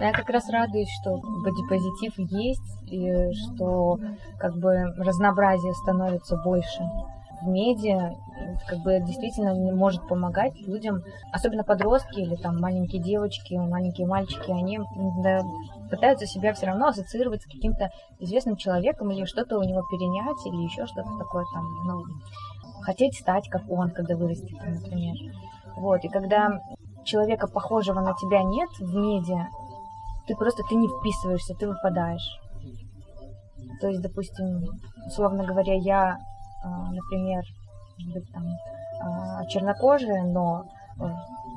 Я как раз радуюсь, что бодипозитив есть, и что как бы разнообразие становится больше в медиа, как бы действительно может помогать людям, особенно подростки или там маленькие девочки, маленькие мальчики, они да, пытаются себя все равно ассоциировать с каким-то известным человеком или что-то у него перенять, или еще что-то такое там, ну, хотеть стать как он, когда вырастет, например. Вот, и когда человека, похожего на тебя, нет в медиа, ты просто ты не вписываешься, ты выпадаешь. То есть, допустим, условно говоря, я, а, например, может быть, там, а, чернокожая, но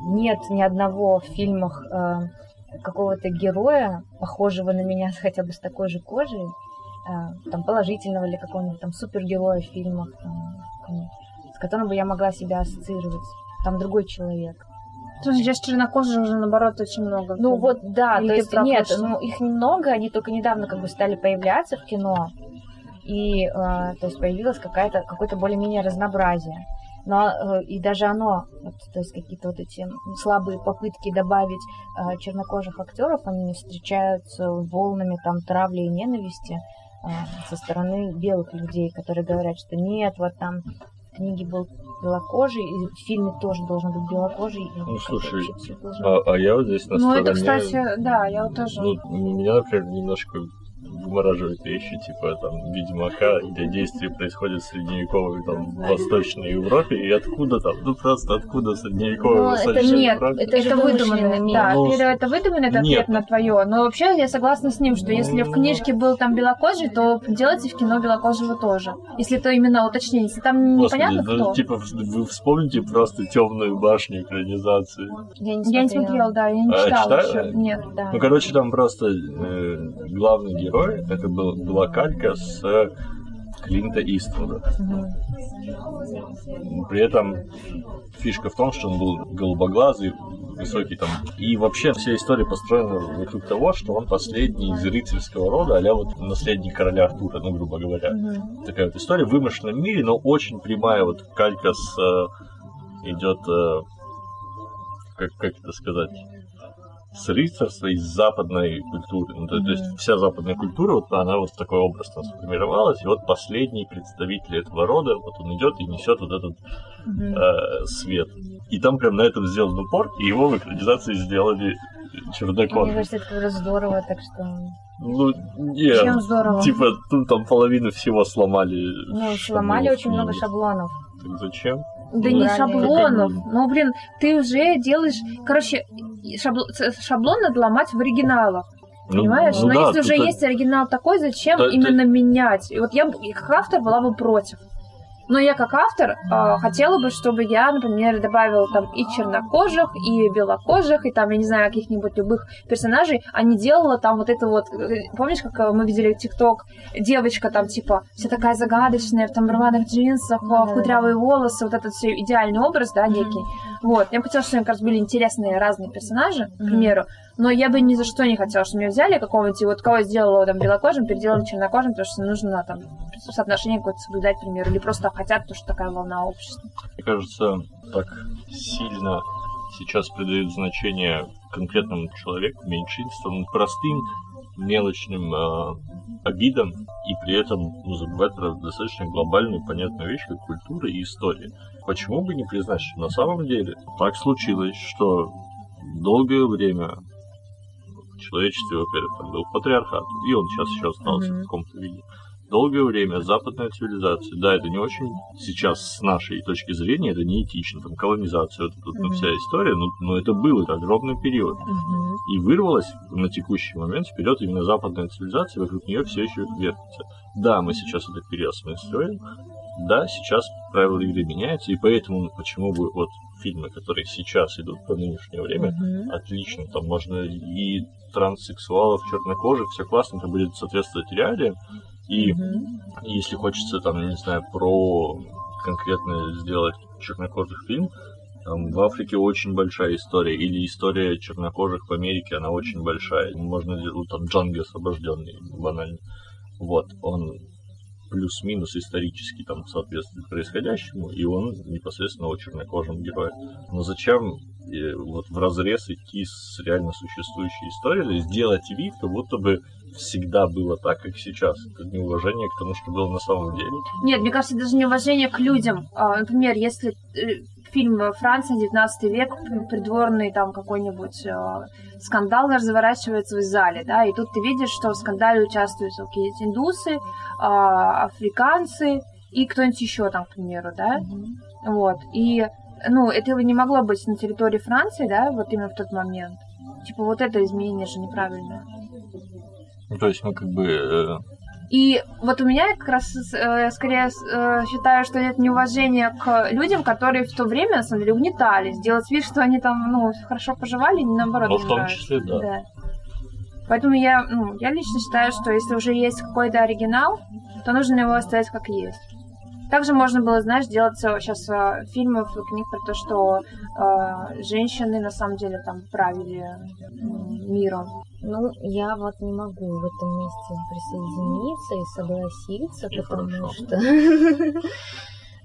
нет ни одного в фильмах э, какого-то героя, похожего на меня хотя бы с такой же кожей, там, положительного или какого-нибудь там супергероя в фильмах, там, с которым бы я могла себя ассоциировать. Там другой человек. Слушай, сейчас чернокожих уже, наоборот, очень много. Ну вот, да, Или то есть нет, ну их немного, они только недавно как бы стали появляться в кино, и э, то есть появилось какая-то какое-то более-менее разнообразие. Но э, и даже оно, вот, то есть какие-то вот эти слабые попытки добавить э, чернокожих актеров, они встречаются волнами там травли и ненависти э, со стороны белых людей, которые говорят, что нет, вот там книге был белокожий, и в фильме тоже должен быть белокожий. и Ну, слушай, А, а я вот здесь на Ну, стороне... это, кстати, да, я вот тоже... Ну, меня, например, немножко вымораживают вещи, типа, там, Ведьмака, где действие происходит в средневековой, там, в Восточной Европе, и откуда там, ну, просто откуда в средневековой Ну, это Нет, это это выдуманное. мир. Да, Ну, это, выдуманный это нет. ответ на твое. Но вообще я согласна с ним, что если в книжке был там белокожий, то делайте в кино белокожего тоже. Если это именно уточнение. Если там Господи, непонятно ну, кто. типа, вы вспомните просто темную башню экранизации. Я не Я не смотрела. смотрела, да, я не А, читала читала? еще. Нет. Да. Ну, короче, там просто э, главный герой, это был, была калька с э, Клинта Иствуда. При этом фишка в том, что он был голубоглазый, высокий там. И вообще вся история построена вокруг того, что он последний из рыцарского рода, а вот наследник короля Артура, ну, грубо говоря. Такая вот история в вымышленном мире, но очень прямая вот калька с э, идет, э, как, как это сказать, с рыцарства из западной культуры. Ну, то, то есть вся западная культура, вот она вот в такой образ там сформировалась, и вот последний представитель этого рода, вот он идет и несет вот этот Мгм. э, свет. И там прям на этом сделан упор, и его в экранизации сделали Мне чернокожим. кажется, это как раз здорово, так что... Ну, нет. Чем здорово. Типа, ну, там половину всего сломали. Ну, сломали очень много книге. шаблонов. Так зачем? Да не шаблонов. Ну, блин, ты уже делаешь... Короче, шаблон, шаблон надо ломать в оригиналах. Ну, Понимаешь? ну Но да, если уже тут- есть оригинал такой, зачем Да, именно менять? И вот я как автор была бы против. Но я как автор э, хотела бы, чтобы я, например, добавила там и чернокожих, и белокожих, и там, я не знаю, каких-нибудь любых персонажей, а не делала там вот это вот... э, Помнишь, как э, мы видели ТикТок? Девочка там, типа, вся такая загадочная, в там рваных джинсах, да, в кудрявые волосы, вот этот все идеальный образ, да, некий. Вот. Я бы хотела, чтобы как раз были интересные разные персонажи, к примеру, но я бы ни за что не хотела, чтобы меня взяли какого-нибудь, и вот кого сделала там белокожим, переделали чернокожим, потому что нужно там соотношение какое-то соблюдать, к примеру, или просто хотят, потому что такая волна общества. Мне кажется, так сильно сейчас придают значение конкретному человеку, меньшинствам, простым мелочным э, обидам, и при этом ну, забывать про достаточно глобальную понятную вещь, как культура и история. Почему бы не признать, что на самом деле так случилось, что долгое время человечестве, во-первых, там был патриархат, и он сейчас еще остался Мгм. в каком-то виде. Долгое время западная цивилизация, да, это не очень сейчас с нашей точки зрения, это не этично, там колонизация, вот вот Мгм. вся история, но, но это был это огромный период. Мгм. И вырвалась на текущий момент вперед именно западная цивилизация, вокруг нее все еще вертится. Да, мы сейчас это переосмысливаем, да, сейчас правила игры меняются, и поэтому почему бы вот фильмы, которые сейчас идут по нынешнее время, Мгм. отлично, там можно и транссексуалов, чернокожих, все классно, это будет соответствовать реалиям, и Мгм. если хочется там, не знаю, про конкретно сделать чернокожих фильм, там в Африке очень большая история, или история чернокожих в Америке, она очень большая. Можно сделать там Джанго освобожденный, банально. Вот, он плюс-минус исторически там соответствует происходящему, и он непосредственно о чернокожем герое. Но зачем э, вот в разрез идти с реально существующей историей, сделать вид, как будто бы всегда было так, как сейчас. Это неуважение к тому, что было на самом деле. Нет, мне кажется, даже неуважение к людям. А, Например, если э, фильм «Франция, 19 век», придворный там какой-нибудь э, скандал разворачивается в зале, да, и тут ты видишь, что в скандале участвуют какие-то индусы, а, африканцы и кто-нибудь еще там, к примеру, да, вот, и, ну, этого не могло быть на территории Франции, да, вот именно в тот момент. Типа вот это изменение же неправильное. Ну, то есть, ну, как бы... И вот у меня как раз э, скорее э, считаю, что это неуважение к людям, которые в то время, на самом деле, угнетали. Сделать вид, что они там, ну, хорошо поживали, не наоборот. Ну, в том числе, да. Поэтому я, ну, я лично считаю, что если уже есть какой-то оригинал, то нужно его оставить как есть. Также можно было, знаешь, делать сейчас фильмов и книг про то, что э, женщины на самом деле там правили миром. Ну, я вот не могу в этом месте присоединиться и согласиться, И потому хорошо. что...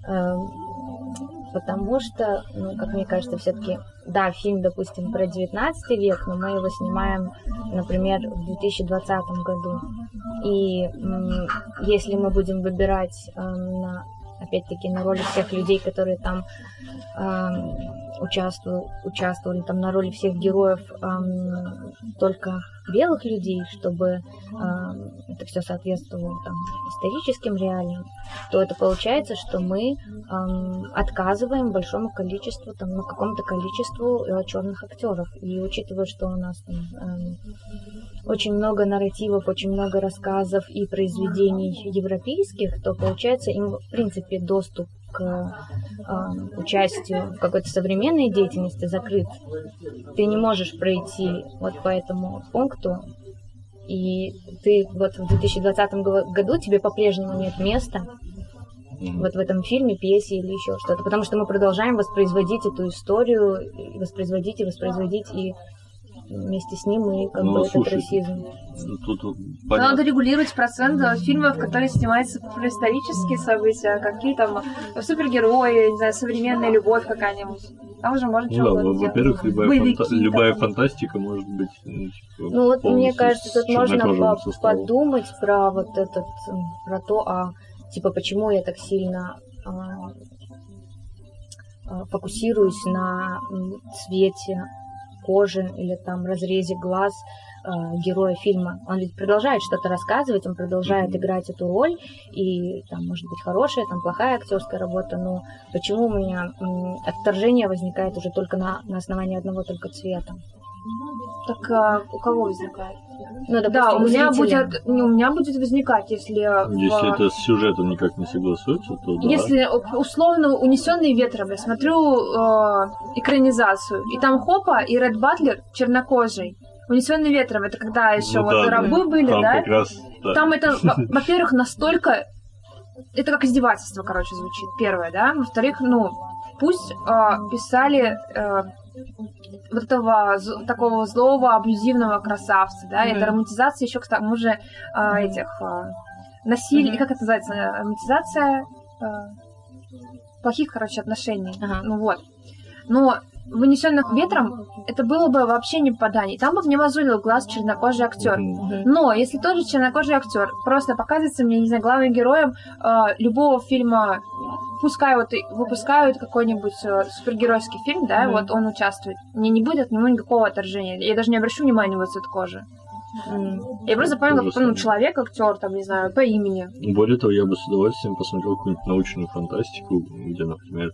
Потому что, ну, как мне кажется, все-таки, да, фильм, допустим, про 19 век, но мы его снимаем, например, в 2020 году. И если мы будем выбирать, эм, опять-таки, на роли всех людей, которые там эм, участвовали, там на роли всех героев только белых людей, чтобы это все соответствовало там, историческим реалиям, то это получается, что мы отказываем большому количеству, там, ну, какому-то количеству черных актеров. И учитывая, что у нас там, очень много нарративов, очень много рассказов и произведений европейских, то получается им, в принципе, доступ к э, участию в какой-то современной деятельности закрыт. Ты не можешь пройти вот по этому пункту, и ты вот в 2020 году тебе по-прежнему нет места вот в этом фильме, пьесе или еще что-то, потому что мы продолжаем воспроизводить эту историю, воспроизводить и воспроизводить, и вместе с ним и как ну, бы слушай, этот расизм. Тут, понятно. Надо регулировать процент фильмов, которые снимаются про исторические события, какие там супергерои, не знаю, современная любовь какая-нибудь. Там уже можно ну, да, во-первых, любая, Боевики, фанта- любая фантастика может быть. Ну, типа, ну вот мне кажется, тут можно по- подумать про вот этот, про то, а типа почему я так сильно а, а, фокусируюсь на цвете кожи или там разрезе глаз э, героя фильма. Он ведь продолжает что-то рассказывать, он продолжает mm-hmm. играть эту роль, и там может быть хорошая, там плохая актерская работа, но почему у меня м, отторжение возникает уже только на, на основании одного только цвета? Так а, у кого возникает? Ну, допустим, да, у меня, будет, ну, у меня будет возникать, если... Если в... это с сюжетом никак не согласуется, то да. Если условно унесенные ветром, я смотрю э, экранизацию, и там Хопа и Ред Батлер чернокожий. Унесенный ветром, это когда еще ну, вот да, рабы были, там да? Как раз, да? Там это, во-первых, настолько это как издевательство, короче, звучит. Первое, да. Во-вторых, ну, пусть э, писали э, вот этого такого злого, абьюзивного красавца, да, mm-hmm. это романтизация еще к тому же э, этих э, насилий, mm-hmm. как это называется, романтизация э, плохих, короче, отношений, uh-huh. ну вот. Но вынесенных ветром, это было бы вообще не попадание. Там бы в него зулил глаз чернокожий актер. Но если тот же чернокожий актер просто показывается мне, не знаю, главным героем э, любого фильма, пускай вот выпускают какой-нибудь э, супергеройский фильм, да, mm-hmm. вот он участвует, мне не будет от него никакого отторжения. Я даже не обращу внимания на цвет кожи. Mm. Я просто понял, как ну, человек, актер, там, не знаю, по имени. Более того, я бы с удовольствием посмотрел какую-нибудь научную фантастику, где, например,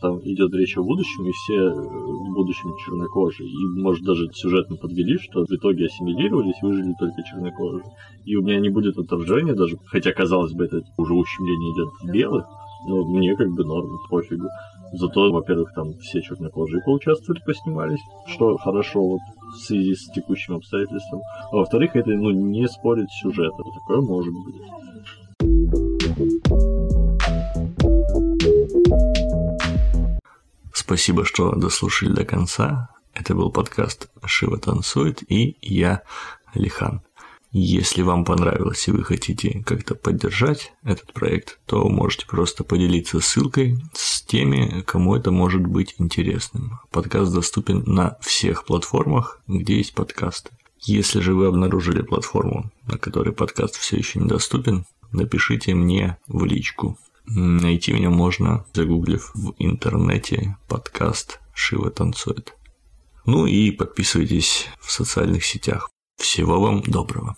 там идет речь о будущем, и все э, в будущем чернокожие. И, может, даже сюжетно подвели, что в итоге ассимилировались, выжили только чернокожие. И у меня не будет отторжения даже, хотя, казалось бы, это уже ущемление идет белых, но мне как бы норм, пофигу. Зато, во-первых, там все чернокожие поучаствовали, поснимались, что хорошо вот в связи с текущим обстоятельством. А во-вторых, это ну, не спорит с сюжетом. Такое может быть. Спасибо, что дослушали до конца. Это был подкаст «Шива танцует» и я, Алихан. Если вам понравилось и вы хотите как-то поддержать этот проект, то можете просто поделиться ссылкой с теми, кому это может быть интересным. Подкаст доступен на всех платформах, где есть подкасты. Если же вы обнаружили платформу, на которой подкаст все еще недоступен, напишите мне в личку. Найти меня можно, загуглив в интернете подкаст «Шива танцует». Ну и подписывайтесь в социальных сетях. Всего вам доброго.